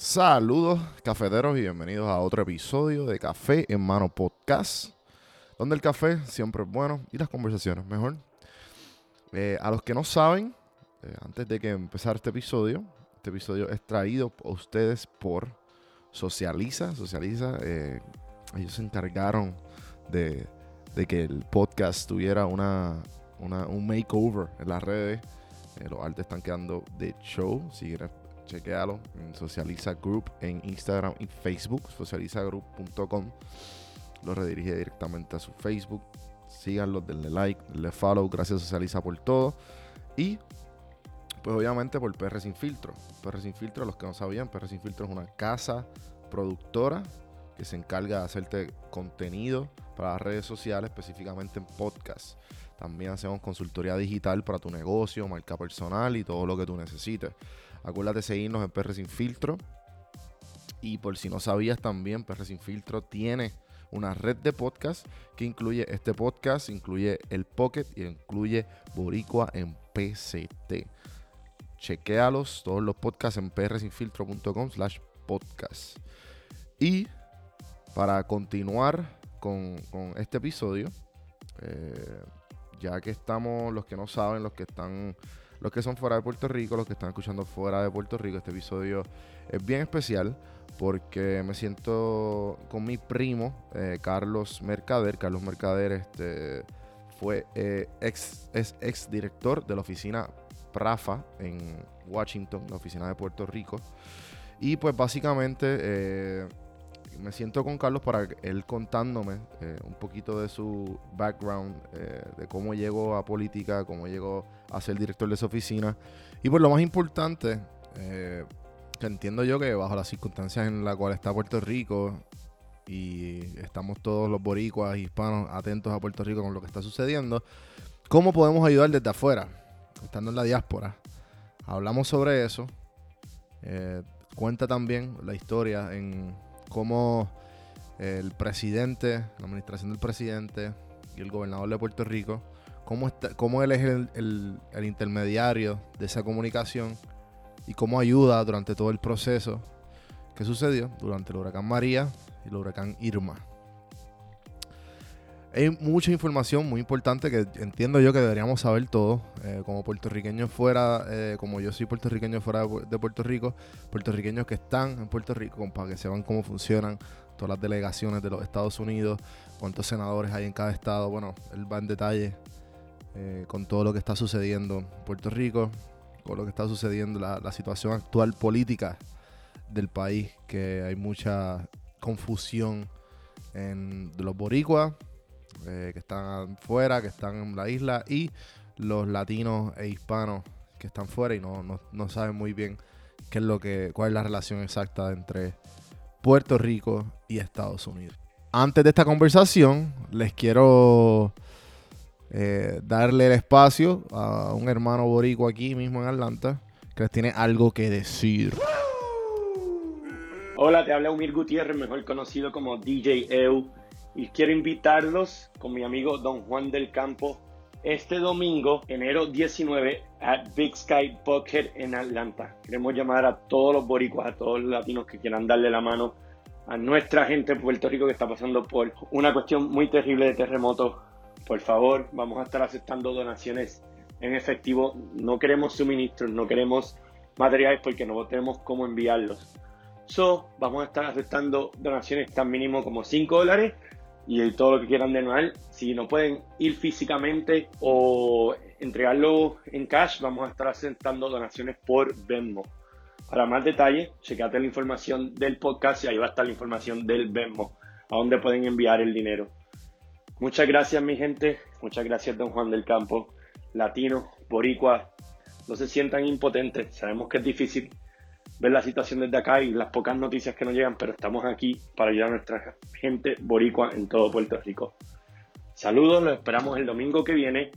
Saludos cafeteros y bienvenidos a otro episodio de Café en Mano Podcast, donde el café siempre es bueno y las conversaciones mejor. Eh, a los que no saben, eh, antes de que empezar este episodio, este episodio es traído a ustedes por Socializa. Socializa, eh, ellos se encargaron de, que el podcast tuviera una, una, un makeover en las redes. los artes están quedando de show. Si quieres chequealo en Socializa Group en Instagram y Facebook, socializagroup.com. Lo redirige directamente a su Facebook. Síganlo, denle like, denle follow. Gracias Socializa por todo. Y pues obviamente por PR Sin Filtro. PR Sin Filtro, los que no sabían, PR Sin Filtro es una casa productora que se encarga de hacerte contenido para las redes sociales, específicamente en podcast. También hacemos consultoría digital para tu negocio, marca personal y todo lo que tú necesites. Acuérdate de seguirnos en PR Sin Filtro. Y por si no sabías también, PR Sin Filtro tiene una red de podcast que incluye este podcast, incluye el Pocket y incluye Boricua en PCT. Chequéalos, todos los podcasts en prsinfiltro.com slash podcast. Y para continuar con, este episodio, eh, ya que estamos, los que no saben, los que están los que son fuera de Puerto Rico, los que están escuchando fuera de Puerto Rico, este episodio es bien especial porque me siento con mi primo, eh, Carlos Mercader. Carlos Mercader este, fue eh, ex, es ex director de la oficina PRAFA en Washington, la oficina de Puerto Rico. Y pues básicamente eh, me siento con Carlos para él contándome un poquito de su background, de cómo llegó a política, cómo llegó a ser director de esa oficina. Y por lo más importante, eh, que entiendo yo que bajo las circunstancias en las cuales está Puerto Rico y estamos todos los boricuas hispanos atentos a Puerto Rico con lo que está sucediendo, ¿cómo podemos ayudar desde afuera, estando en la diáspora? Hablamos sobre eso. Eh, cuenta también la historia en cómo el presidente, la administración del presidente y el gobernador de Puerto Rico cómo, él es el, intermediario de esa comunicación y cómo ayuda durante todo el proceso que sucedió durante el huracán María y el huracán Irma. Hay mucha información muy importante que entiendo yo que deberíamos saber todos, eh, como puertorriqueños fuera, eh, como yo soy puertorriqueño fuera de Puerto Rico, puertorriqueños que están en Puerto Rico, para que sepan cómo funcionan todas las delegaciones de los Estados Unidos, cuántos senadores hay en cada estado. Bueno, él va en detalle eh, con todo lo que está sucediendo en Puerto Rico, con lo que está sucediendo, la, la situación actual política del país, que hay mucha confusión en los boricuas, eh, que están fuera, que están en la isla, y los latinos e hispanos que están fuera y no, no, no saben muy bien qué es lo que, cuál es la relación exacta entre Puerto Rico y Estados Unidos. Antes de esta conversación, les quiero eh, darle el espacio a un hermano borico aquí mismo en Atlanta que les tiene algo que decir. Hola, te habla Umir Gutiérrez, mejor conocido como DJ EU, y quiero invitarlos con mi amigo Don Juan del Campo este domingo, enero 19, at Big Sky Bucket en Atlanta. Queremos llamar a todos los boricuas, a todos los latinos que quieran darle la mano a nuestra gente en Puerto Rico que está pasando por una cuestión muy terrible de terremoto por favor, vamos a estar aceptando donaciones en efectivo. No queremos suministros, no queremos materiales porque no tenemos cómo enviarlos. So, vamos a estar aceptando donaciones tan mínimo como 5 dólares y todo lo que quieran donar. Si no pueden ir físicamente o entregarlo en cash, vamos a estar aceptando donaciones por Venmo. Para más detalles, checate la información del podcast y ahí va a estar la información del Venmo, a donde pueden enviar el dinero. Muchas gracias mi gente, muchas gracias don Juan del Campo, latino, boricua, no se sientan impotentes, sabemos que es difícil ver la situación desde acá y las pocas noticias que nos llegan, pero estamos aquí para ayudar a nuestra gente boricua en todo Puerto Rico. Saludos, los esperamos el domingo que viene,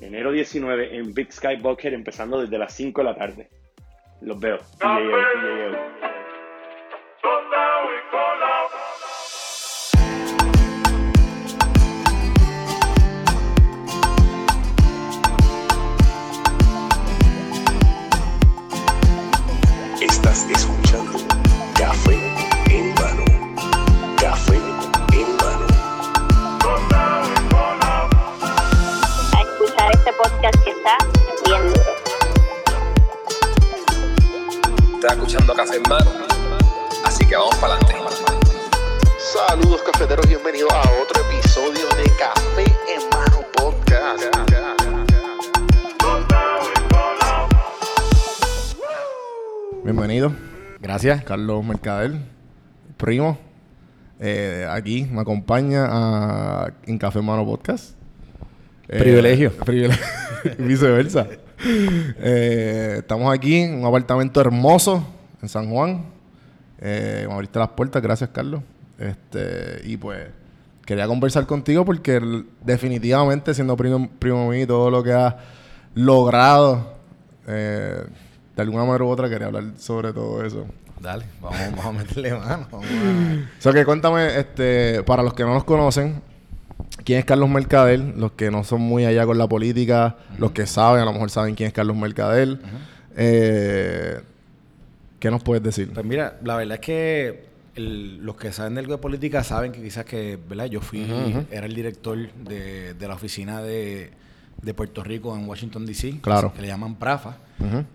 enero 19, en Big Sky Bucket, empezando desde las 5 de la tarde. Los veo. Escuchando Café en Mano. Así que vamos para adelante. Saludos cafeteros, bienvenidos a otro episodio de Café en Mano Podcast. Bienvenido. Gracias. Carlos Mercader, primo. Eh, aquí me acompaña a- en Café en Mano Podcast. Eh, Privilegio. privilegio. Viceversa. Eh, estamos aquí en un apartamento hermoso en San Juan. Eh, me abriste las puertas, gracias Carlos. Este, y pues quería conversar contigo porque definitivamente siendo primo, primo mío y todo lo que has logrado, eh, de alguna manera u otra quería hablar sobre todo eso. Dale, vamos, vamos a meterle mano. Vamos a... O sea que cuéntame, este, para los que no los conocen, ¿quién es Carlos Mercader? Los que no son muy allá con la política, los que saben, a lo mejor saben quién es Carlos Mercader. Eh, ¿Qué nos puedes decir? Pues mira, la verdad es que el- los que saben de algo de política saben que quizás que, ¿verdad? Yo fui, era el director de, de la oficina de, de Puerto Rico en Washington, D.C. Claro. Que le llaman PRAFA.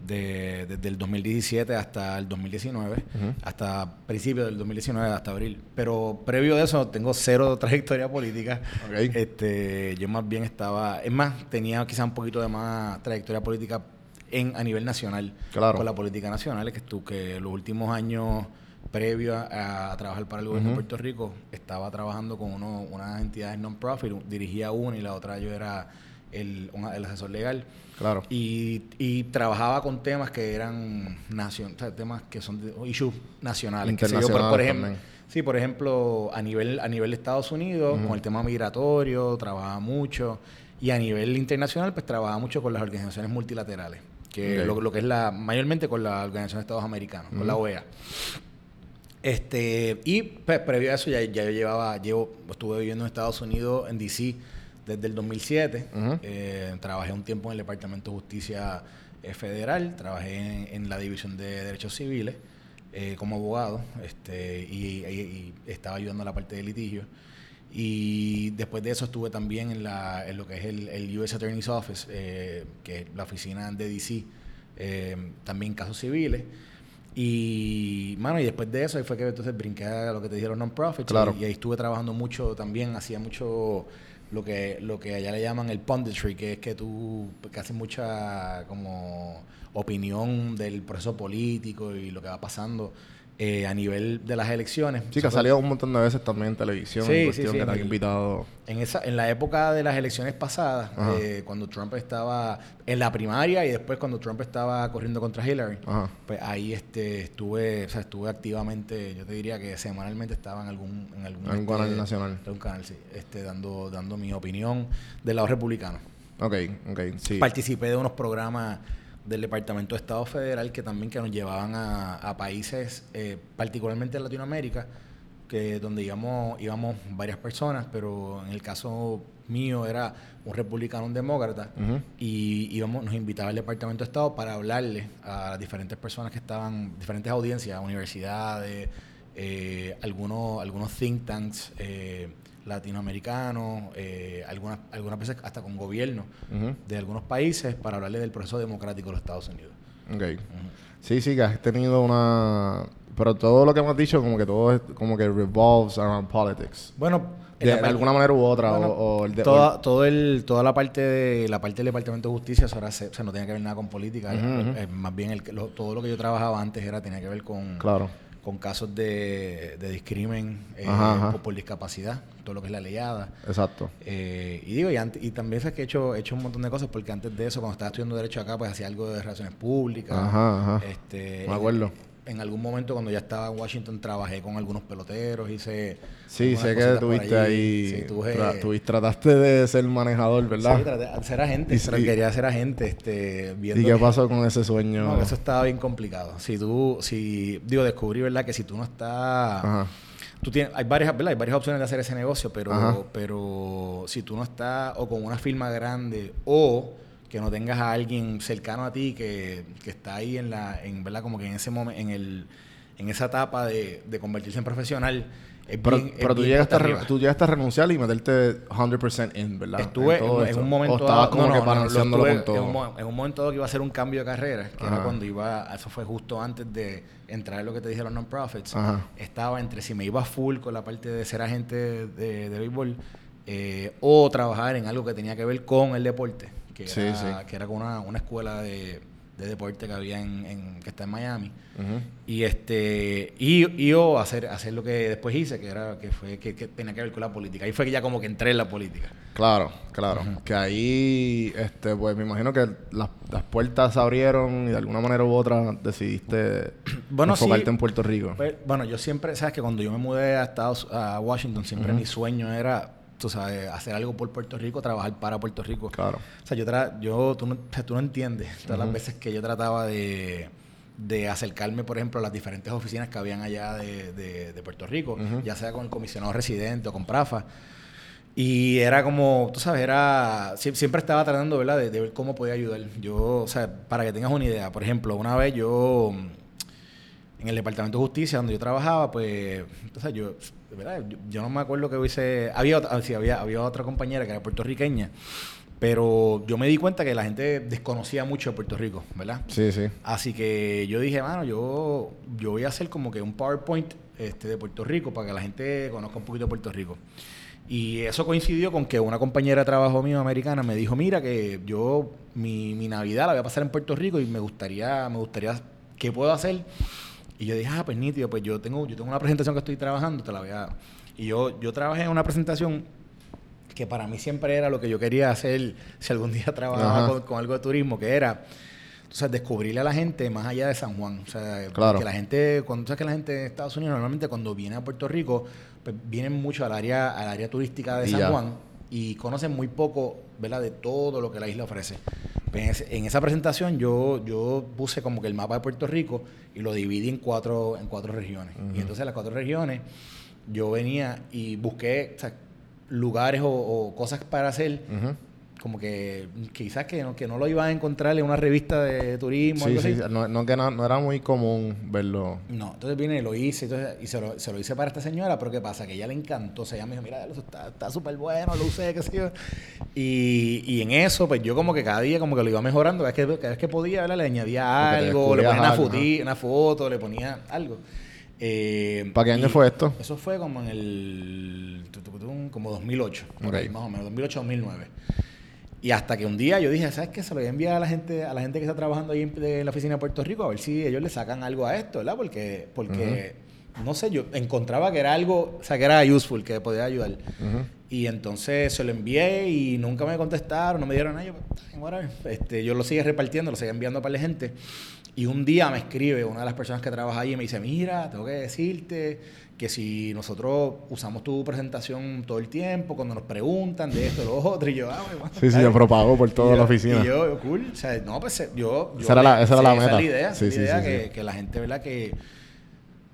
De- desde el 2017 hasta el 2019, hasta principios del 2019, hasta abril. Pero previo de eso, tengo cero trayectoria política. Este, yo más bien estaba, es más, tenía quizá un poquito de más trayectoria política en, a nivel nacional, Claro. con la política nacional, que tú que los últimos años previo a, a trabajar para el gobierno de Puerto Rico, estaba trabajando con uno, unas entidades non-profit, dirigía una y la otra yo era el, el asesor legal. Claro. Y, y trabajaba con temas que eran nacion, o sea, temas que son de, issues nacionales. que yo, por, por Internacionales ejemplo, también. sí, por ejemplo, a nivel, a nivel de Estados Unidos, con el tema migratorio, trabajaba mucho. Y a nivel internacional, pues trabajaba mucho con las organizaciones multilaterales. Que lo que es la, mayormente con la Organización de Estados Americanos, con la OEA. Este, y pues, previo a eso ya, ya yo llevaba, llevo, estuve viviendo en Estados Unidos, en DC, desde el 2007. Ujú. Eh, trabajé un tiempo en el Departamento de Justicia eh, Federal, trabajé en, en la División de Derechos Civiles eh, como abogado este, y, y- y estaba ayudando a la parte de litigio. Y después de eso estuve también en, la, en lo que es el, el U.S. Attorney's Office, eh, que es la oficina de D.C., eh, también casos civiles. Y, mano, y después de eso ahí fue que entonces brinqué a lo que te dijeron non-profits. Claro. Y, y ahí estuve trabajando mucho también, hacía mucho lo que, lo que allá le llaman el punditry, que es que tú que haces mucha como opinión del proceso político y lo que va pasando eh, a nivel de las elecciones. Sí, que ha salido un montón de veces también en televisión, Sí, en cuestión sí, que te han invitado. En, esa, en la época de las elecciones pasadas, eh, cuando Trump estaba en la primaria y después cuando Trump estaba corriendo contra Hillary, Ajá. pues ahí este estuve, o sea, estuve activamente, yo te diría que semanalmente estaba en algún en algún, En este, canal nacional. en un canal, sí, este, dando, dando mi opinión del lado republicano. Ok, ok, sí. Participé de unos programas del Departamento de Estado Federal que también que nos llevaban a, a países, eh, particularmente en Latinoamérica, que donde íbamos, íbamos varias personas, pero en el caso mío era un republicano, un demócrata, Ujú. y íbamos, nos invitaba el Departamento de Estado para hablarle a diferentes personas que estaban, diferentes audiencias, universidades, eh, algunos, algunos think tanks eh, latinoamericanos, eh, algunas, algunas veces hasta con gobiernos Ujú. de algunos países para hablarle del proceso democrático de los Estados Unidos. Ok. Sí, sí, que has tenido una... Pero todo lo que hemos dicho, como que todo es como que revolves around politics. Bueno, en De, de alguna manera u otra. Bueno, o, o el de- toda, o el- todo el, toda la parte de la parte del Departamento de Justicia, ahora se- o sea, no tenía que ver nada con política. Ujú, ujú. Eh, más bien el, lo- todo lo que yo trabajaba antes era tenía que ver con, Claro. Con casos de, de discrimen eh, Ajá, ajá. Por, discapacidad, todo lo que es la leyada. Exacto. Eh, y digo, y, ante- y también es que he hecho, he hecho un montón de cosas, porque antes de eso, cuando estaba estudiando Derecho acá, pues hacía algo de relaciones públicas. Ajá, ajá. Este, Me acuerdo. En, algún momento, cuando ya estaba en Washington, trabajé con algunos peloteros, hice. Sí, sé que tuviste ahí... Sí, tuve- tra- tuviste- trataste de ser manejador, ¿verdad? Sí, traté de ser agente. Y. Quería ser agente, este, viendo ¿Y qué que- pasó con ese sueño? No, eso estaba bien complicado. Si tú, si, digo, descubrí, ¿verdad? Que si tú no estás... Ajá. Tú tienes, hay varias, ¿verdad? Hay varias opciones de hacer ese negocio, pero, Ajá. pero si tú no estás o con una firma grande o que no tengas a alguien cercano a ti que, que está ahí en la, en verdad, como que en ese momento, en el, en esa etapa de, de convertirse en profesional, es Pero, bien- pero tú, llegaste a tú llegaste a renunciar y meterte 100% in, ¿verdad? Estuve en, un momento O estabas como no, que no, balanceándolo con todo. En un, mo- en un momento dado que iba a hacer un cambio de carrera, que Ajá. era cuando iba, eso fue justo antes de entrar en lo que te dije los non-profits. Estaba entre si me iba full con la parte de ser agente de, de béisbol eh, o trabajar en algo que tenía que ver con el deporte, que Sí, era, sí. Que era con una, una escuela de, de deporte que había en, en- que está en Miami. Y este y, y yo hacer hacer lo que después hice, que era que fue que, que tenía que ver con la política. Ahí fue que ya como que entré en la política. Claro, claro. Que ahí, este, pues me imagino que las, las puertas se abrieron y de alguna manera u otra decidiste Bueno, sí. enfocarte en Puerto Rico. Pues, bueno, yo siempre, sabes que cuando yo me mudé a Estados a Washington, siempre mi sueño era, tú sabes, hacer algo por Puerto Rico, trabajar para Puerto Rico. Claro. O sea, yo, tra yo tú, no, tú no entiendes todas las veces que yo trataba de, de acercarme, por ejemplo, a las diferentes oficinas que habían allá de, de- de Puerto Rico, ya sea con el comisionado residente o con Prafa. Y era como, tú sabes, era. sie- Siempre estaba tratando, ¿verdad?, de, de ver cómo podía ayudar. Yo, o sea, para que tengas una idea, por ejemplo, una vez yo. En el Departamento de Justicia, donde yo trabajaba, pues. O sea, yo. ¿Verdad? Yo, yo no me acuerdo que hubiese. Había, otra- ah, sí, había, había otra compañera que era puertorriqueña. Pero yo me di cuenta que la gente desconocía mucho de Puerto Rico, ¿verdad? Sí, sí. Así que yo dije, mano, yo, yo voy a hacer como que un PowerPoint este, de Puerto Rico para que la gente conozca un poquito de Puerto Rico. Y eso coincidió con que una compañera de trabajo mío americana me dijo, mira, que yo mi, mi Navidad la voy a pasar en Puerto Rico y me gustaría, me gustaría, ¿qué puedo hacer? Y yo dije, ah, pues nítido, pues yo tengo, yo tengo una presentación que estoy trabajando, te la voy a... Y yo, yo trabajé en una presentación que para mí siempre era lo que yo quería hacer si algún día trabajaba con, con algo de turismo, que era o sea, descubrirle a la gente más allá de San Juan. O sea, Claro. que la gente, cuando sabes que la gente de Estados Unidos normalmente cuando viene a Puerto Rico, pues vienen mucho al área, al área turística de Y San ya. Juan y conocen muy poco, ¿verdad? De todo lo que la isla ofrece. Pues en, esa presentación yo, yo puse como que el mapa de Puerto Rico y lo dividí en cuatro, en cuatro regiones. Y entonces las cuatro regiones yo venía y busqué o sea, lugares o, o cosas para hacer. Como que quizás que no, que no lo iban a encontrar en una revista de turismo Sí, algo sí, así. no, no, que no, no era muy común verlo. No, entonces vine y lo hice entonces, y se lo, se lo hice para esta señora, pero ¿qué pasa? Que ella le encantó, o sea, ella me dijo, mira, eso está súper bueno, lo usé, qué sé yo. Y, y en eso, pues yo como que cada día como que lo iba mejorando, cada vez que, cada vez que podía, ¿verdad? Le añadía algo, le ponía una, foti- una foto, le ponía algo. Eh, ¿Para qué año fue esto? Eso fue como en el... como 2008, por Ok. ahí, más o menos, 2008-2009. Y hasta que un día yo dije, ¿sabes qué? Se lo voy a enviar a la gente, a la gente que está trabajando ahí en, de la oficina de Puerto Rico, a ver si ellos le sacan algo a esto, ¿verdad? Porque, porque no sé, yo encontraba que era algo, o sea, que era useful, que podía ayudar. Ujú. Y entonces se lo envié y nunca me contestaron, no me dieron nada. Yo, este, yo lo sigue repartiendo, lo sigue enviando para la gente. Y un día me escribe una de las personas que trabaja ahí y me dice, mira, tengo que decirte que si nosotros usamos tu presentación todo el tiempo, cuando nos preguntan de esto, lo otro, y yo, ah, bueno, Sí, sí, se propagó por toda la yo- oficina. Y yo, yo, cool. O sea, no, pues yo. yo Esa era la- esa era la Esa meta. es la idea. esa Sí, es la sí, idea sí, que, la gente, ¿verdad? Que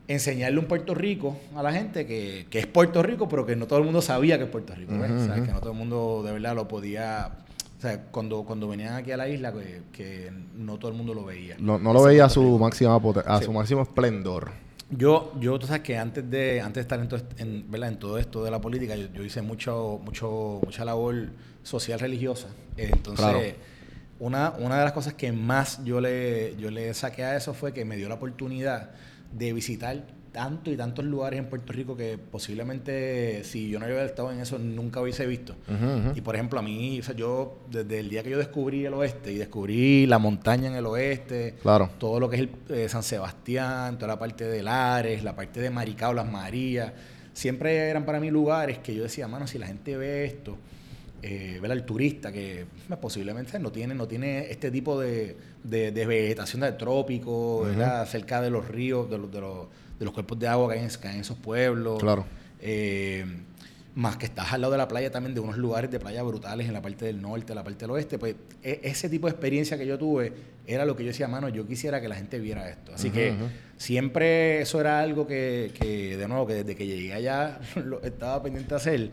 enseñarle un Puerto Rico a la gente que, que es Puerto Rico, pero que no todo el mundo sabía que es Puerto Rico. ¿ves? O sea, que no todo el mundo de verdad lo podía. O sea, cuando, cuando venían aquí a la isla, que, que no todo el mundo lo veía. No, no lo veía a su máxima a Sí. su máximo esplendor. Yo, yo, tú sabes que antes de, antes de estar en todo, en, ¿verdad? en todo esto de la política, yo, yo hice mucho, mucho, mucha labor social religiosa. Entonces, Claro. una, una de las cosas que más yo le, yo le saqué a eso fue que me dio la oportunidad de visitar tanto y tantos lugares en Puerto Rico que posiblemente si yo no hubiera estado en eso nunca hubiese visto. Y por ejemplo, a mí, o sea, yo desde el día que yo descubrí el oeste y descubrí la montaña en el oeste, Claro. todo lo que es el, eh, San Sebastián, toda la parte de Lares, la parte de Maricao, Las Marías, siempre eran para mí lugares que yo decía, mano, si la gente ve esto, eh, ver al turista que pues, posiblemente no tiene, no tiene este tipo de, de- de vegetación de trópico, ¿verdad? cerca de los ríos, de los, de los, de los cuerpos de agua que hay en, que hay en esos pueblos. Claro. Eh, más que estás al lado de la playa también, de unos lugares de playa brutales en la parte del norte, la parte del oeste, pues e- ese tipo de experiencia que yo tuve era lo que yo decía, mano, yo quisiera que la gente viera esto. Así que siempre eso era algo que, que, de nuevo, que desde que llegué allá lo estaba pendiente de hacer,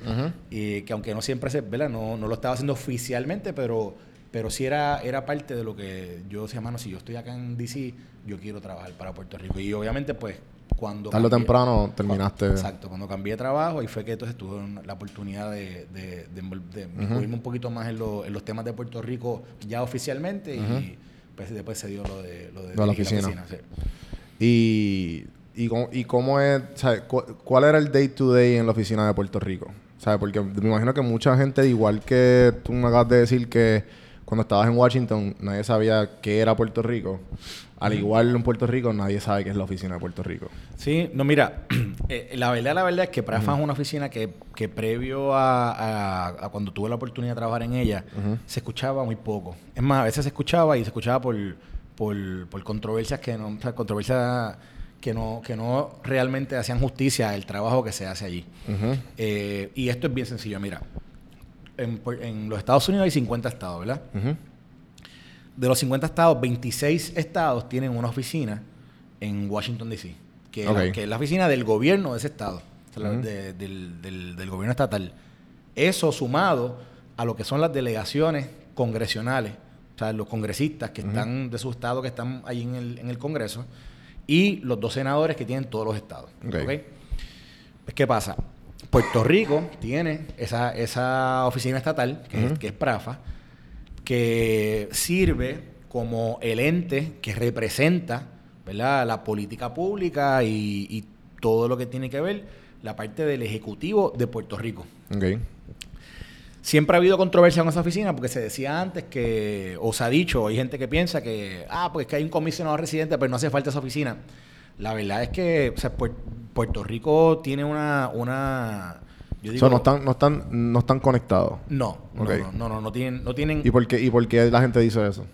y que aunque no siempre se, ¿verdad? No, no lo estaba haciendo oficialmente, pero, pero sí era, era parte de lo que yo decía, mano, si yo estoy acá en DC, yo quiero trabajar para Puerto Rico. Y obviamente, pues, Cuando Tarde o temprano terminaste. Exacto, cuando cambié de trabajo y fue que entonces tuve la oportunidad de, de, un poquito más en, lo- en los temas de Puerto Rico ya oficialmente y pues después se dio lo de, lo de Lo de la oficina. sí. Y, y, cómo, y cómo es, cu- ¿cuál era el day to day en la oficina de Puerto Rico? Sea, porque me imagino que mucha gente, igual que tú me acabas de decir que cuando estabas en Washington nadie sabía qué era Puerto Rico. Al igual en Puerto Rico nadie sabe qué es la oficina de Puerto Rico. Sí, no, mira, eh, la verdad, la verdad es que Prafa es una oficina que, que previo a, a- a cuando tuve la oportunidad de trabajar en ella, se escuchaba muy poco. Es más, a veces se escuchaba y se escuchaba por, por, por controversias que no, o sea, controversias que no, que no realmente hacían justicia al trabajo que se hace allí. Eh, y esto es bien sencillo, mira. En, en los Estados Unidos hay 50 estados, ¿verdad? De los 50 estados, 26 estados tienen una oficina en Washington, D.C., que, es la- Ok. que es la oficina del gobierno de ese estado, o sea, la- Ujú. de- del, del- del gobierno estatal. Eso sumado a lo que son las delegaciones congresionales, o sea, los congresistas que están de su estado, que están ahí en el, en el Congreso, y los dos senadores que tienen todos los estados. Ok. ¿ok? Pues, ¿qué pasa? Puerto Rico tiene esa, esa oficina estatal, que, es, que es PRAFA, que sirve como el ente que representa ¿verdad? la política pública y, y todo lo que tiene que ver la parte del Ejecutivo de Puerto Rico. Ok. Siempre ha habido controversia con esa oficina porque se decía antes que, o se ha dicho, hay gente que piensa que, ah, pues que hay un comisionado residente, pero no hace falta esa oficina. La verdad es que o sea, Puer- Puerto Rico tiene una, una yo O sea, no están, no están, no están conectados. no, no, no, no, no, no tienen, no tienen ¿Y por qué, y por qué la gente dice eso?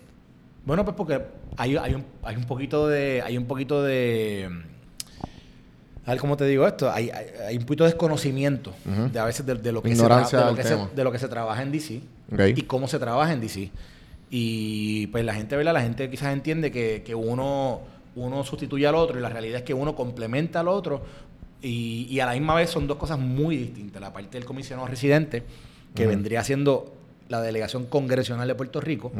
Bueno, pues porque hay, hay, un, hay un poquito de. Hay un poquito de. A ver cómo te digo esto. Hay, hay, hay un poquito de desconocimiento de a veces de, de lo que Ignorancia se de lo del que se, tema. de lo que se trabaja en DC y cómo se trabaja en DC. Y pues la gente, ¿verdad? La gente quizás entiende que, que uno, uno sustituye al otro y la realidad es que uno complementa al otro y, y a la misma vez son dos cosas muy distintas. La parte del comisionado residente, que vendría siendo la delegación congresional de Puerto Rico,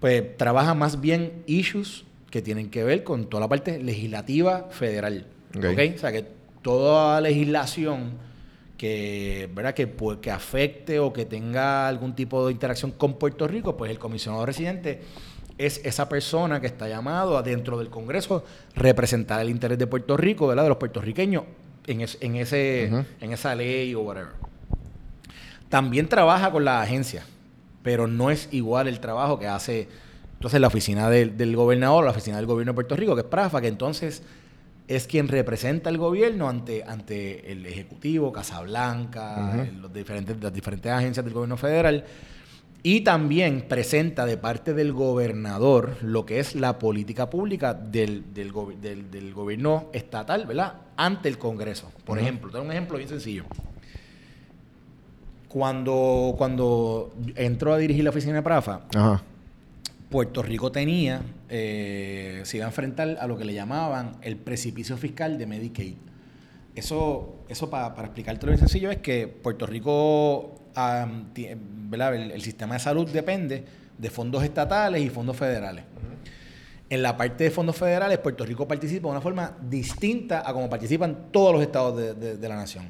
pues trabaja más bien issues que tienen que ver con toda la parte legislativa federal. Ok. ¿ok? O sea, que toda legislación que, ¿verdad? Que, pues, que afecte o que tenga algún tipo de interacción con Puerto Rico, pues el comisionado residente es esa persona que está llamado a dentro del Congreso representar el interés de Puerto Rico, ¿verdad? De los puertorriqueños en, es- en, ese, en esa ley o whatever. También trabaja con la agencia, pero no es igual el trabajo que hace entonces la oficina del, del gobernador, la oficina del gobierno de Puerto Rico, que es PRAFA, que entonces es quien representa al gobierno ante, ante el Ejecutivo, Casablanca, los diferentes, las diferentes agencias del gobierno federal. Y también presenta de parte del gobernador lo que es la política pública del, del, gobi- del- del gobierno estatal, ¿verdad? Ante el Congreso. Por ejemplo, tengo un ejemplo bien sencillo. Cuando, cuando entró a dirigir la oficina de Prafa, Ajá. Puerto Rico tenía, eh, se iba a enfrentar a lo que le llamaban el precipicio fiscal de Medicaid. Eso, eso pa- para explicártelo bien sencillo, es que Puerto Rico, El, el sistema de salud depende de fondos estatales y fondos federales. En la parte de fondos federales, Puerto Rico participa de una forma distinta a como participan todos los estados de, de- de la nación.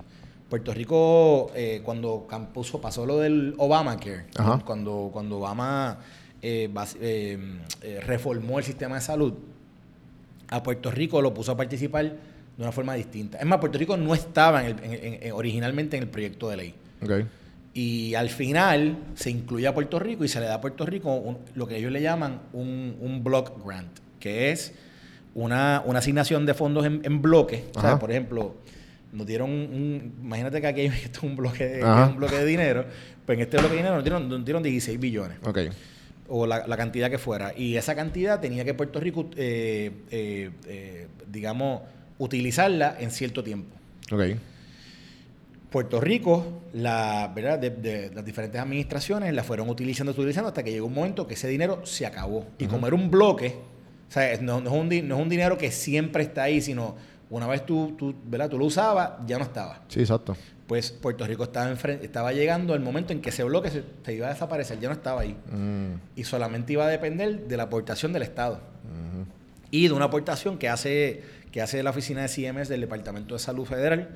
Puerto Rico, eh, cuando cam- puso- pasó lo del Obamacare, Ajá. cuando, cuando Obama eh, eh, eh, reformó el sistema de salud, a Puerto Rico lo puso a participar de una forma distinta. Es más, Puerto Rico no estaba en el- en- en- en- originalmente en el proyecto de ley. Ok. Y al final se incluye a Puerto Rico y se le da a Puerto Rico un- lo que ellos le llaman un, un block grant, que es una, una asignación de fondos en, en bloque. O sea, Ajá. por ejemplo, nos dieron un, imagínate que aquí hay esto es un bloque, de, un bloque de dinero, pues en este bloque de dinero nos dieron, nos dieron 16 billones o la, la cantidad que fuera. Y esa cantidad tenía que Puerto Rico, eh, eh, eh, digamos, utilizarla en cierto tiempo. Ok. Puerto Rico, la, ¿verdad? De, de las diferentes administraciones la fueron utilizando, utilizando hasta que llegó un momento que ese dinero se acabó. Y como era un bloque, o sea, no, no es un, di- no es un dinero que siempre está ahí, sino una vez tú, tú, ¿verdad? tú lo usabas, ya no estaba. Sí, exacto. Pues Puerto Rico estaba, estaba llegando al momento en que ese bloque se, se iba a desaparecer, ya no estaba ahí. Mm, Y solamente iba a depender de la aportación del Estado. Y de una aportación que hace, que hace la oficina de CMS del Departamento de Salud Federal,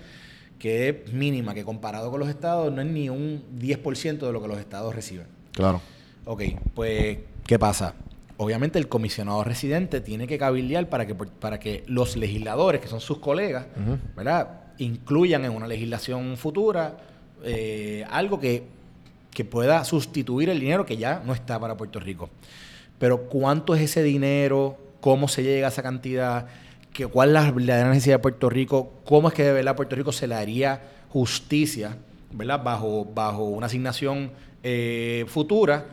que es mínima, que comparado con los estados no es ni un 10% de lo que los estados reciben. Claro. Ok, pues, ¿qué pasa? Obviamente el comisionado residente tiene que cabildear para que, para que los legisladores, que son sus colegas, ¿verdad? incluyan en una legislación futura eh, algo que, que pueda sustituir el dinero que ya no está para Puerto Rico. Pero ¿cuánto es ese dinero? ¿Cómo se llega a esa cantidad? ¿Qué, ¿Cuál es la verdadera necesidad de Puerto Rico? ¿Cómo es que de verdad Puerto Rico se le haría justicia ¿verdad? Bajo, bajo una asignación eh, futura?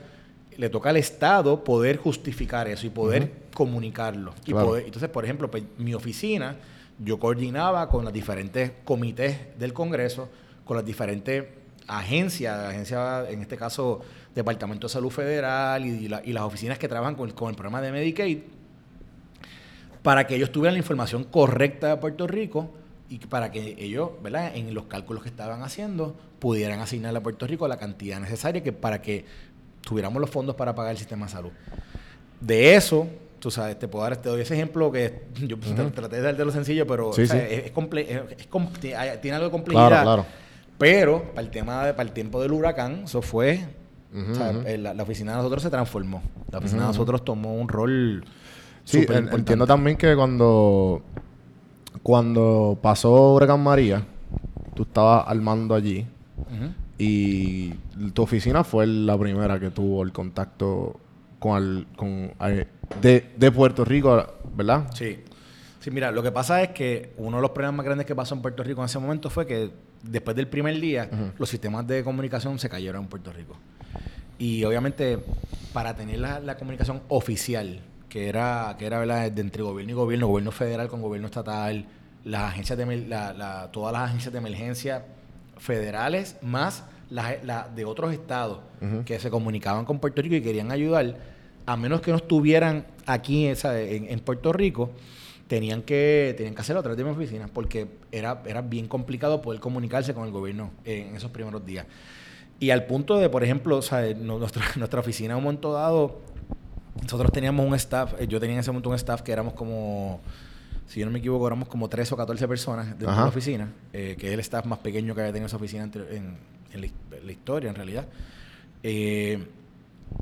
Le toca al Estado poder justificar eso y poder comunicarlo. Y Claro. poder- entonces, por ejemplo, pues, mi oficina, yo coordinaba con los diferentes comités del Congreso, con las diferentes agencias, agencia, en este caso, Departamento de Salud Federal y, la- y las oficinas que trabajan con, el- con el programa de Medicaid, para que ellos tuvieran la información correcta de Puerto Rico y para que ellos, ¿verdad? En los cálculos que estaban haciendo, pudieran asignarle a Puerto Rico la cantidad necesaria que para que tuviéramos los fondos para pagar el sistema de salud. De eso, tú sabes, te puedo dar, te doy ese ejemplo que yo pues, te- traté de darte lo sencillo, pero Sí, o sea, sí. es, es comple- es- es com- tiene algo de complejidad. Claro, claro. Pero para el tema de- para el tiempo del huracán, eso fue. O sea, eh, la, la oficina de nosotros se transformó. La oficina de nosotros tomó un rol. Sí, en- entiendo también que cuando, cuando pasó Huracán María, tú estabas armando allí y tu oficina fue la primera que tuvo el contacto con, el- con eh, de, de Puerto Rico, ¿verdad? Sí. Sí, mira, lo que pasa es que uno de los problemas más grandes que pasó en Puerto Rico en ese momento fue que después del primer día, los sistemas de comunicación se cayeron en Puerto Rico. Y obviamente, para tener la, la comunicación oficial, que era, que era ¿verdad? de entre gobierno y gobierno, gobierno federal con gobierno estatal, las agencias de la- la- todas las agencias de emergencia federales, más las la de otros estados que se comunicaban con Puerto Rico y querían ayudar, a menos que no estuvieran aquí en, en Puerto Rico, tenían que, tenían que hacerlo a través de mi oficina, porque era, era bien complicado poder comunicarse con el gobierno en esos primeros días. Y al punto de, por ejemplo, o sea, nuestra, nuestra oficina en un momento dado, nosotros teníamos un staff, eh, yo tenía en ese momento un staff que éramos como, si yo no me equivoco, éramos como 13 o 14 personas dentro Ajá. de la oficina, eh, que es el staff más pequeño que había tenido esa oficina en, en la, his- en la historia, en realidad. Eh,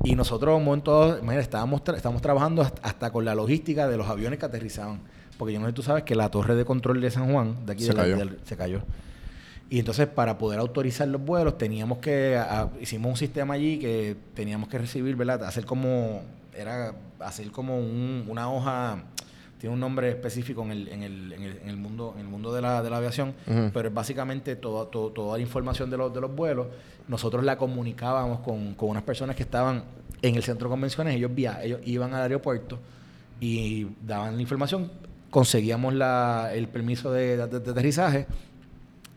y nosotros, en un momento imagínate, estábamos, tra- estábamos trabajando hasta, con la logística de los aviones que aterrizaban. Porque yo no sé si tú sabes que la torre de control de San Juan, de aquí Se de la- cayó. del- se cayó. Y entonces, para poder autorizar los vuelos, teníamos que. a- hicimos un sistema allí que teníamos que recibir, ¿verdad? Hacer como. Era hacer como un- una hoja. Tiene un nombre específico en el, en el, en el, en el mundo, en el mundo de la, de la aviación, pero es básicamente todo, todo- toda la información de los, de los vuelos. Nosotros la comunicábamos con, con unas personas que estaban en el centro de convenciones, ellos, via ellos iban al aeropuerto y daban la información, conseguíamos la, el permiso de, de- de aterrizaje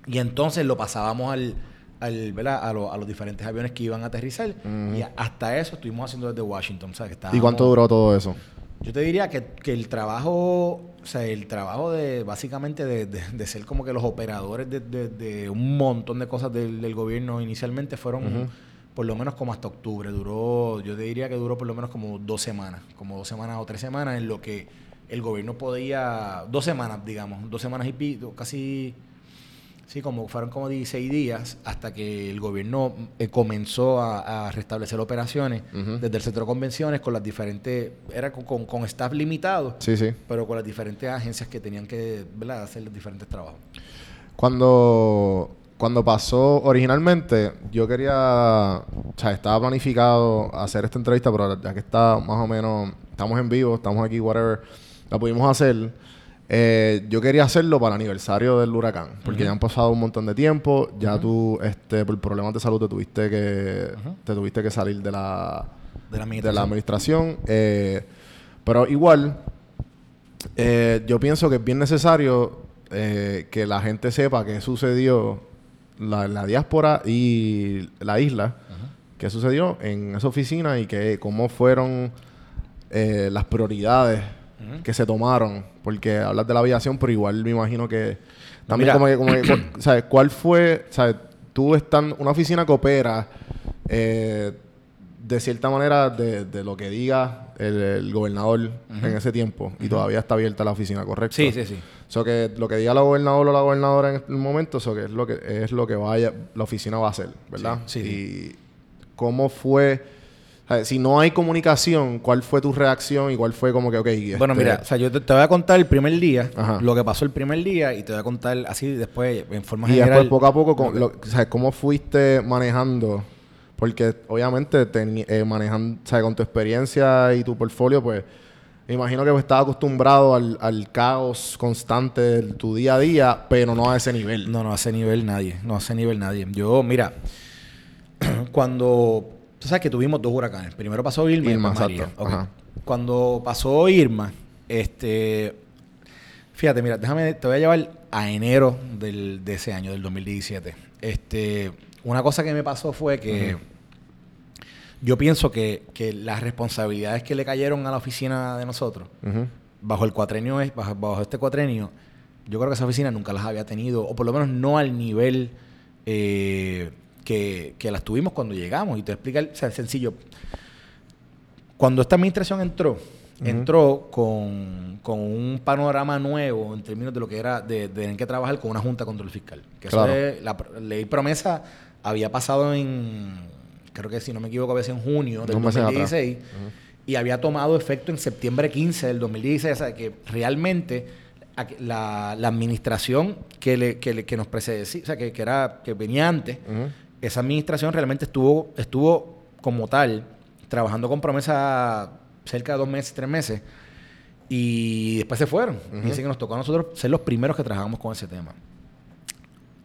y entonces lo pasábamos al, al, ¿verdad? A, lo- a los diferentes aviones que iban a aterrizar. Y hasta eso estuvimos haciendo desde Washington. ¿sabes? Que ¿Y cuánto duró todo eso? Yo te diría que, que el trabajo, o sea, el trabajo de básicamente de, de- de ser como que los operadores de, de- un montón de cosas del, del gobierno inicialmente fueron por lo menos como hasta octubre. Duró, yo te diría que duró por lo menos como dos semanas, como dos semanas o tres semanas en lo que el gobierno podía, dos semanas, digamos, dos semanas y pico, casi, sí, como fueron como 16 días hasta que el gobierno eh, comenzó a, a restablecer operaciones desde el centro de convenciones con las diferentes, era con, con, con staff limitado, Sí, sí. pero con las diferentes agencias que tenían que ¿verdad? hacer los diferentes trabajos. Cuando, cuando pasó originalmente, yo quería, o sea, estaba planificado hacer esta entrevista, pero ya que está más o menos, estamos en vivo, estamos aquí, whatever, la pudimos hacer. Eh, yo quería hacerlo para el aniversario del huracán, porque ya han pasado un montón de tiempo, ya tú, este, por problemas de salud te tuviste que, te tuviste que salir de la, De la de la administración. eh, pero igual, eh, yo pienso que es bien necesario eh, que la gente sepa qué sucedió la, la diáspora y la isla, qué sucedió en esa oficina y que, cómo fueron las prioridades que se tomaron. Porque hablas de la aviación, pero igual me imagino que también Mira. como que, como que, cu- ¿sabes? ¿Cuál fue, sabes? Tú están, una oficina que opera eh, de cierta manera de, de lo que diga el, el gobernador en ese tiempo y todavía está abierta la oficina, ¿correcto? Sí, sí, sí. So que lo que diga la gobernadora o la gobernadora en el momento, eso que es lo que es lo que vaya la oficina va a hacer, ¿verdad? Sí, sí, Y cómo fue si no hay comunicación, ¿cuál fue tu reacción y cuál fue como que, ok, Bueno, este, mira, o sea, yo te, te voy a contar el primer día, Ajá. lo que pasó el primer día, y te voy a contar así después, en forma y general. después poco a poco, con- lo- o sea, ¿cómo fuiste manejando? Porque obviamente eh, manejando, o sea, con tu experiencia y tu portfolio, pues me imagino que estabas acostumbrado al, al caos constante de tu día a día, pero no a ese nivel. No, no a ese nivel nadie. No a ese nivel nadie. Yo, mira, cuando. Tú sabes que tuvimos dos huracanes. Primero pasó Irma, y después María. Cuando pasó Irma, este. Fíjate, mira, déjame, te voy a llevar a enero del, de ese año, del 2017. Este, una cosa que me pasó fue que yo pienso que, que las responsabilidades que le cayeron a la oficina de nosotros, bajo el cuatrenio, bajo, bajo este cuatrenio, yo creo que esa oficina nunca las había tenido, o por lo menos no al nivel eh, que, que las tuvimos cuando llegamos. Y te explica, o sea, es sencillo. Cuando esta administración entró, entró con, con un panorama nuevo en términos de lo que era de, de tener que trabajar con una junta de control fiscal. Que eso es- la ley promesa había pasado en, creo que si no me equivoco, había sido en junio del Unos meses atrás. 2016 y había tomado efecto en septiembre 15 del 2016. O sea, que realmente la, la administración que, le, que, le- que nos precedía, o sea, que, que era, que venía antes. Esa administración realmente estuvo, estuvo como tal, trabajando con promesa cerca de dos meses, tres meses, y después se fueron. Y dice que nos tocó a nosotros ser los primeros que trabajamos con ese tema.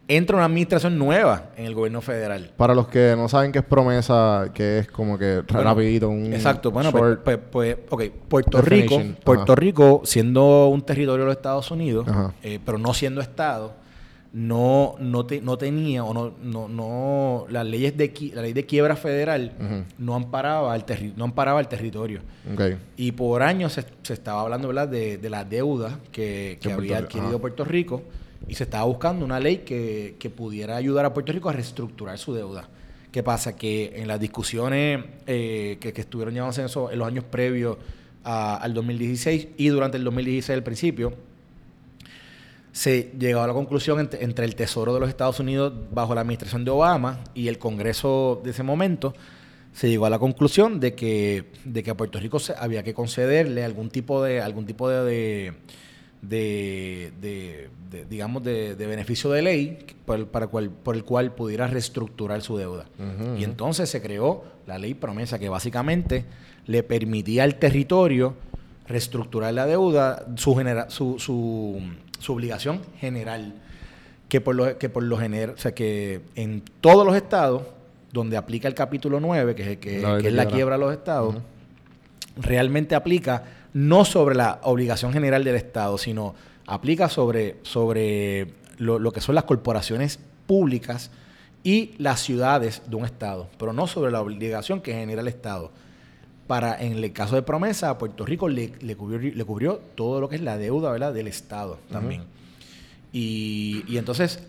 Entra una administración nueva en el gobierno federal. Para los que no saben qué es promesa, que es como que Bueno, rapidito, un Exacto, bueno, pues, pues, pues, ok, Puerto Rico. Puerto Ajá. Rico, siendo un territorio de los Estados Unidos, eh, pero no siendo Estado, no, no, te- no tenía, o no, no, no, las leyes de, la ley de quiebra federal no amparaba al terri- no amparaba el territorio. Y por años se, se estaba hablando ¿verdad? De, de la deuda que, que Puerto había adquirido ajá. Puerto Rico y se estaba buscando una ley que, que pudiera ayudar a Puerto Rico a reestructurar su deuda. ¿Qué pasa? Que en las discusiones eh, que, que estuvieron llevándose en, eso- en los años previos a- al 2016 y durante el 2016 al principio, se llegó a la conclusión entre, entre el Tesoro de los Estados Unidos bajo la administración de Obama y el Congreso de ese momento, se llegó a la conclusión de que, de que a Puerto Rico se- había que concederle algún tipo de, algún tipo de, de, de- de- de, digamos, de, beneficio de ley por el, para cual, por el cual pudiera reestructurar su deuda. Y entonces se creó la ley promesa que básicamente le permitía al territorio reestructurar la deuda, su, genera- su, su, su obligación general, que por lo, que por lo general, o sea que en todos los estados donde aplica el capítulo 9, que es, que, La que es la quiebra. quiebra de los estados, realmente aplica no sobre la obligación general del Estado, sino aplica sobre, sobre lo, lo que son las corporaciones públicas y las ciudades de un Estado, pero no sobre la obligación que genera el Estado. Para, en el caso de promesa, a Puerto Rico le, le cubrió, le cubrió todo lo que es la deuda ¿verdad? del Estado también. Y, y entonces,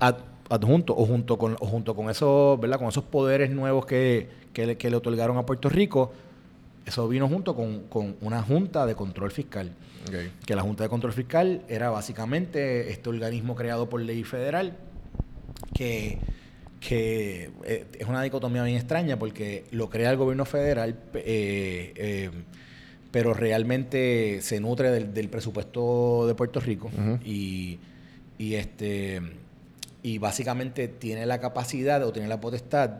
ad- adjunto o junto con, o junto con esos, ¿verdad? Con esos poderes nuevos que, que le, que le otorgaron a Puerto Rico, eso vino junto con, con una junta de control fiscal. ok. Que la Junta de Control Fiscal era básicamente este organismo creado por ley federal que, que eh, es una dicotomía bien extraña porque lo crea el gobierno federal, eh, eh, pero realmente se nutre del, del presupuesto de Puerto Rico y, y este y básicamente tiene la capacidad o tiene la potestad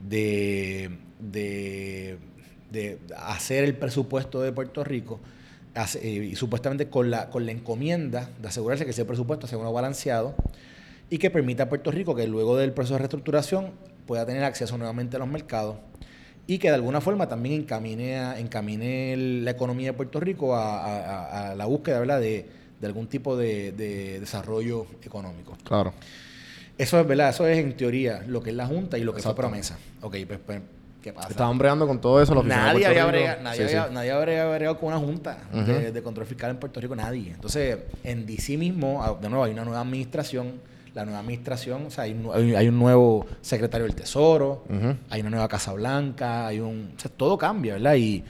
de, de, de hacer el presupuesto de Puerto Rico hace- eh, y supuestamente con la, con la encomienda de asegurarse que ese presupuesto sea uno balanceado y que permita a Puerto Rico que luego del proceso de reestructuración pueda tener acceso nuevamente a los mercados y que de alguna forma también encamine, a- encamine la economía de Puerto Rico a, a- a- la búsqueda ¿verdad? De, de algún tipo de, de desarrollo económico. Claro. Eso es verdad, eso es en teoría lo que es la Junta y lo que Exacto. fue promesa. Ok, pues, pues, ¿qué pasa? Estaban bregando con todo eso la oficina de Nadie Puerto había, nadie, Sí, sí. había, nadie había bregado con una junta Ujú. de, de control fiscal en Puerto Rico, nadie. Entonces, en DC mismo, ah, de nuevo, hay una nueva administración. La nueva administración, o sea, hay, un hay- nuevo secretario del Tesoro, hay una nueva Casa Blanca, hay un. O sea, todo cambia, ¿verdad? Y,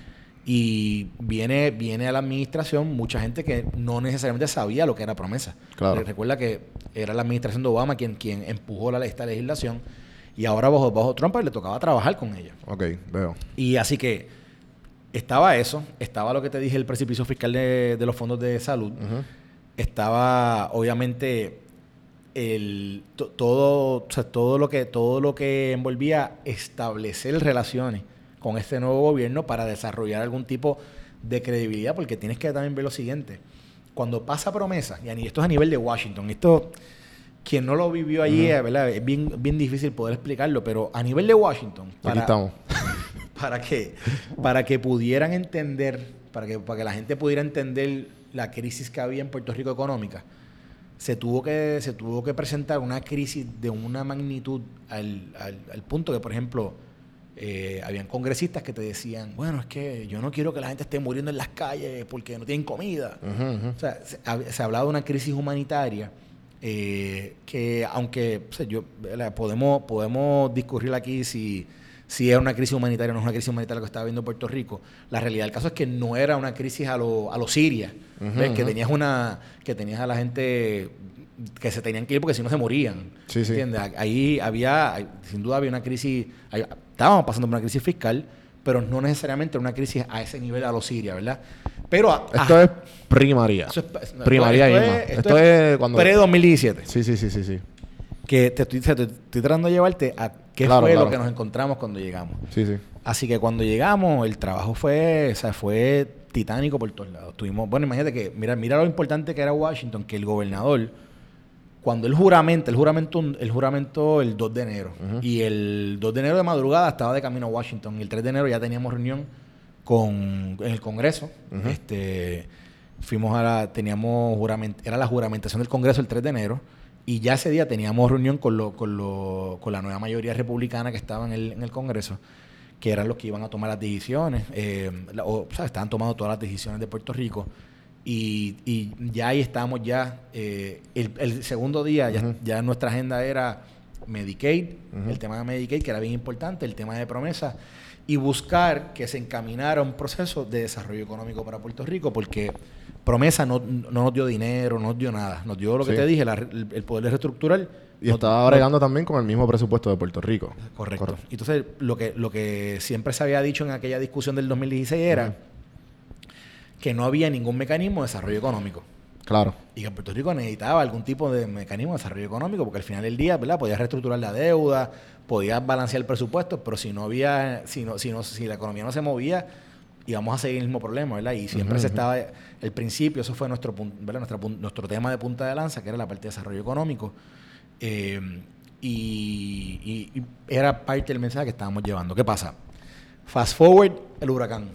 Y viene, viene a la administración mucha gente que no necesariamente sabía lo que era promesa. Claro. Recuerda que era la administración de Obama quien, quien empujó la, esta legislación y ahora bajo, bajo Trump pues, le tocaba trabajar con ella. Ok, veo. Y así que estaba eso, estaba lo que te dije, el precipicio fiscal de, de los fondos de salud, estaba obviamente el to- todo, o sea, todo lo que todo lo que envolvía establecer relaciones con este nuevo gobierno para desarrollar algún tipo de credibilidad, porque tienes que también ver lo siguiente. Cuando pasa promesa, y esto es a nivel de Washington, esto quien no lo vivió allí, ¿verdad? Es bien, bien difícil poder explicarlo, pero a nivel de Washington, Aquí estamos. para que, para que pudieran entender, para que, para que la gente pudiera entender la crisis que había en Puerto Rico económica, se tuvo que, se tuvo que presentar una crisis de una magnitud al, al- al punto que, por ejemplo, eh, habían congresistas que te decían, bueno, es que yo no quiero que la gente esté muriendo en las calles porque no tienen comida. O sea, se, hab- se hablaba de una crisis humanitaria eh, que, aunque o sea, yo, podemos, podemos discurrir aquí si, si es una crisis humanitaria o no es una crisis humanitaria lo que estaba viendo Puerto Rico, la realidad del caso es que no era una crisis a lo, a lo Siria, que tenías una que tenías a la gente que se tenían que ir porque si no se morían. Sí, sí. ¿entiendes? Ahí había, sin duda había una crisis, ahí- estábamos pasando por una crisis fiscal, pero no necesariamente una crisis a ese nivel a lo Siria, ¿verdad? Pero a- Esto a- es primaria. eso es- no, primaria esto Irma. es- Esto, es cuando... Pre-2017. Sí, sí, sí, sí, sí. Que te estoy, te, te estoy tratando de llevarte a qué Claro, fue claro. lo que nos encontramos cuando llegamos. Sí, sí. Así que cuando llegamos, el trabajo fue, o sea, fue titánico por todos lados. Tuvimos, bueno, imagínate que, mira, mira lo importante que era Washington, que el gobernador, cuando él juramenta, el juramento, el juramento el 2 de enero. Y el 2 de enero de madrugada estaba de camino a Washington. Y el 3 de enero ya teníamos reunión con en el Congreso. Este fuimos a la, teníamos jurament, era la juramentación del Congreso el 3 de enero. Y ya ese día teníamos reunión con, lo, con, lo, con la nueva mayoría republicana que estaba en el, en el Congreso, que eran los que iban a tomar las decisiones, eh, la- o, sea, estaban tomando todas las decisiones de Puerto Rico. Y, y ya ahí estábamos ya, eh, el, el segundo día, ya, nuestra agenda era Medicaid, el tema de Medicaid, que era bien importante, el tema de promesa, y buscar que se encaminara un proceso de desarrollo económico para Puerto Rico, porque promesa no, no nos dio dinero, no nos dio nada, nos dio lo que Sí. te dije, la el, el poder reestructurar. Y estaba bregando también con el mismo presupuesto de Puerto Rico. Correcto. Entonces, lo que, lo que siempre se había dicho en aquella discusión del 2016 era que no había ningún mecanismo de desarrollo económico. Claro. Y que Puerto Rico necesitaba algún tipo de mecanismo de desarrollo económico, porque al final del día, ¿verdad? Podías reestructurar la deuda, podías balancear el presupuesto, pero si no había, si no, si no, si la economía no se movía, íbamos a seguir el mismo problema, ¿verdad? Y siempre se estaba, el principio, eso fue nuestro, nuestro tema de punta de lanza, que era la parte de desarrollo económico. Eh, y, y- y era parte del mensaje que estábamos llevando. ¿Qué pasa? Fast forward, el huracán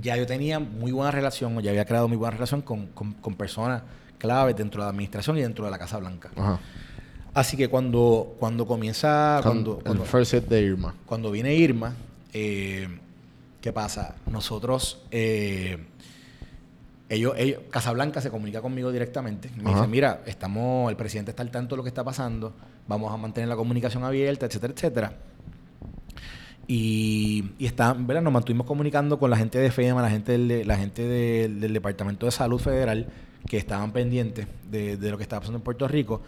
ya yo tenía muy buena relación, o ya había creado muy buena relación con, con- con personas claves dentro de la administración y dentro de la Casa Blanca. Ajá. Así que cuando, cuando comienza, cuando, el cuando, first hit de Irma. cuando viene Irma, eh, ¿qué pasa? Nosotros, eh, ellos, ellos, Casablanca se comunica conmigo directamente. Me Ajá. dice, mira, estamos, el presidente está al tanto de lo que está pasando, vamos a mantener la comunicación abierta, etcétera, etcétera. Y, y está, ¿verdad? nos mantuvimos comunicando con la gente de FEMA, la gente del, la gente del Departamento de Salud Federal, que estaban pendientes de, de lo que estaba pasando en Puerto Rico.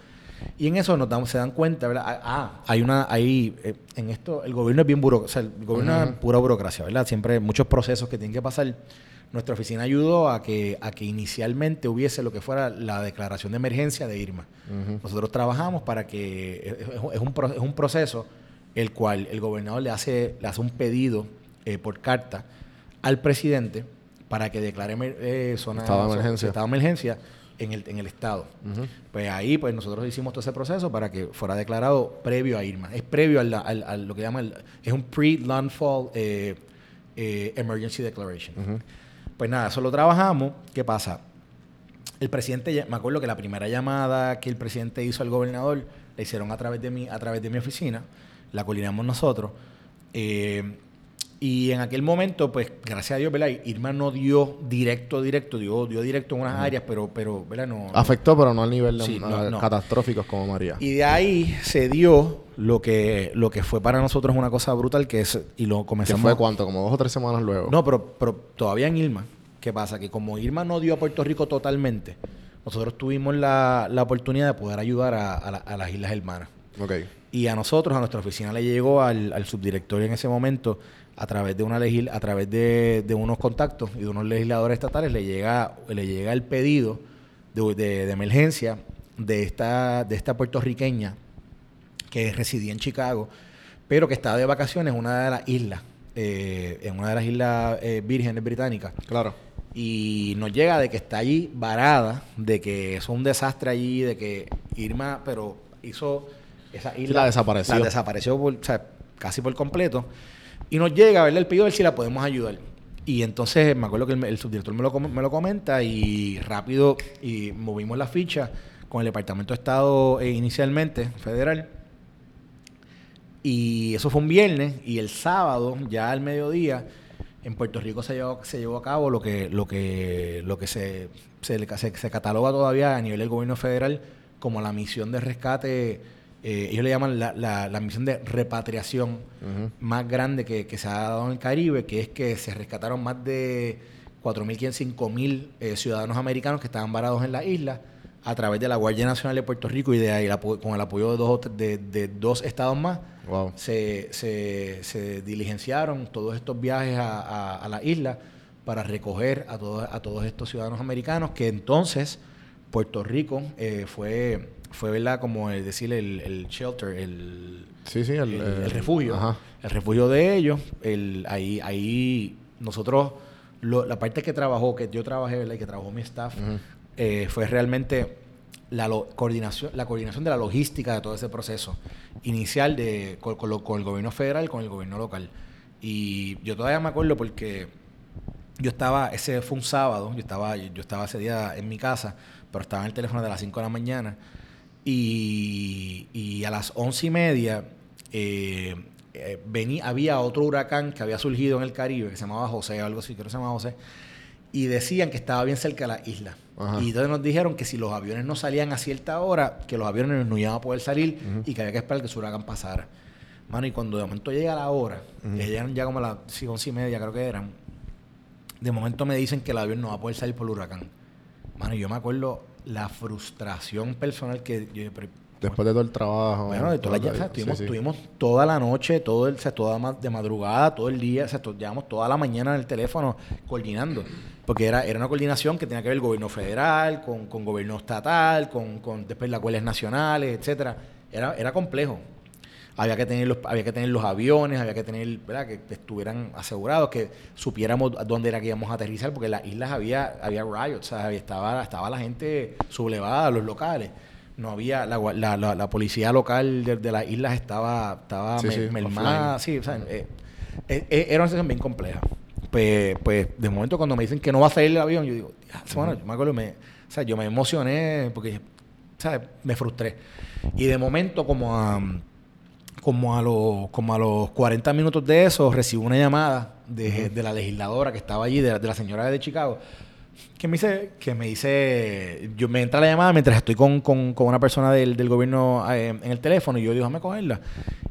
Y en eso nos damos, se dan cuenta, ¿verdad? Ah, ah, hay una, hay, eh, en esto, el gobierno es bien burocracia, o sea, el gobierno es pura burocracia, ¿verdad? Siempre hay muchos procesos que tienen que pasar. Nuestra oficina ayudó a que, a que inicialmente hubiese lo que fuera la declaración de emergencia de Irma. Nosotros trabajamos para que es, un, es un proceso el cual el gobernador le hace, le hace un pedido eh, por carta al presidente para que declare eh, zona Estado de emergencia. estado de emergencia en el, en el estado. Pues ahí pues nosotros hicimos todo ese proceso para que fuera declarado previo a Irma. Es previo al, al- al- lo que llaman, el- es un pre-landfall eh, eh, emergency declaration. Pues nada, eso lo trabajamos. ¿Qué pasa? El presidente, me acuerdo que la primera llamada que el presidente hizo al gobernador la hicieron a través de mi, a través de mi oficina, la coordinamos nosotros. eh, Y en aquel momento, pues, gracias a Dios, ¿verdad? Irma no dio directo, directo, dio, dio directo en unas áreas, pero, pero, ¿verdad? No, Afectó, pero no al nivel de Sí, no, no. catastróficos como María. Y de ahí se dio lo que, lo que fue para nosotros una cosa brutal, que es, y lo ¿Que comenzamos... fue cuánto? Como dos o tres semanas luego. No, pero, pero todavía en Irma. ¿Qué pasa? Que como Irma no dio a Puerto Rico totalmente, nosotros tuvimos la, la oportunidad de poder ayudar a, a la- a las Islas Hermanas. Ok. Y a nosotros, a nuestra oficina, le llegó al, al subdirectorio en ese momento, a través de una legis- a través de, de unos contactos y de unos legisladores estatales, le llega, le llega el pedido de, de- de emergencia de esta, de esta puertorriqueña que residía en Chicago, pero que estaba de vacaciones en una de las islas, eh, en una de las islas eh, vírgenes británicas. Claro. Y nos llega de que está allí varada, de que es un desastre allí, de que Irma, pero hizo esa isla. la desapareció. La desapareció por- o sea, casi por completo. Y nos llega, ¿verdad? El pedido de ver si la podemos ayudar. Y entonces me acuerdo que el, subdirector me lo, me lo comenta y rápido y movimos la ficha con el Departamento de Estado eh, inicialmente, federal. Y eso fue un viernes y el sábado, ya al mediodía, en Puerto Rico se llevó, se llevó a cabo lo que, lo que, lo que se, se, se- se cataloga todavía a nivel del gobierno federal como la misión de rescate, eh, ellos le llaman la, la- la misión de repatriación más grande que, que se ha dado en el Caribe, que es que se rescataron más de 4.500, 5.000 eh, ciudadanos americanos que estaban varados en la isla a través de la Guardia Nacional de Puerto Rico y de ahí con el apoyo de dos, de, de dos estados más Wow. se, se, se diligenciaron todos estos viajes a, a- a la isla para recoger a todos, a todos estos ciudadanos americanos que entonces Puerto Rico eh, fue, fue ¿verdad? como el, decir el, el shelter, el, Sí, sí, el, el, el refugio, Ajá. el refugio de ellos. El, ahí, ahí nosotros, lo- la parte que trabajó, que yo trabajé, ¿verdad? y que trabajó mi staff, Ujú. eh, fue realmente la lo- coordinación, la coordinación de la logística de todo ese proceso inicial de con, con lo- con el gobierno federal, con el gobierno local. Y yo todavía me acuerdo porque yo estaba, ese fue un sábado, yo estaba, yo estaba ese día en mi casa, pero estaba en el teléfono de las 5 de la mañana. Y, y a las once y media eh, eh, vení- había otro huracán que había surgido en el Caribe, que se llamaba José o algo así, creo que se llamaba José. Y decían que estaba bien cerca de la isla. Ajá. Y entonces nos dijeron que si los aviones no salían a cierta hora, que los aviones no iban a poder salir y que había que esperar que ese huracán pasara. Mano, y cuando de momento llega la hora, que llegan ya como a las sí, once y media, creo que eran, de momento me dicen que el avión no va a poder salir por el huracán. Mano, y yo me acuerdo la frustración personal que yo, pero, Después de todo el trabajo. bueno, de toda la- todo o sea, el- sí, estuvimos, sí. estuvimos toda la noche, todo el, o sea, toda de madrugada, todo el día, o sea, llevamos toda la mañana en el teléfono coordinando. Porque era, era una coordinación que tenía que ver el gobierno federal, con, con gobierno estatal, con, con después las guardias nacionales, etcétera. Era, era complejo. Había que tener los, había que tener los aviones, había que tener, ¿verdad? que estuvieran asegurados, que supiéramos dónde era que íbamos a aterrizar, porque en las islas había, había riots, o sea, estaba, estaba la gente sublevada, los locales. No había, la, la, la- la policía local de, de las islas estaba, estaba Sí, sí, mermada, sí, o sea, eh, eh, eh, era una situación bien compleja. Pues, pues, de momento cuando me dicen que no va a salir el avión, yo digo, "Ya, bueno, yo me acuerdo, me, o sea, yo me emocioné porque, ¿sabes? Me frustré. Y de momento, como a, como a, los, como a los 40 minutos de eso, recibo una llamada de, de la legisladora que estaba allí, de, la- de la señora de Chicago, que me dice, que me dice, yo me entra la llamada mientras estoy con, con, con una persona del, del gobierno eh, en el teléfono y yo digo, déjame cogerla.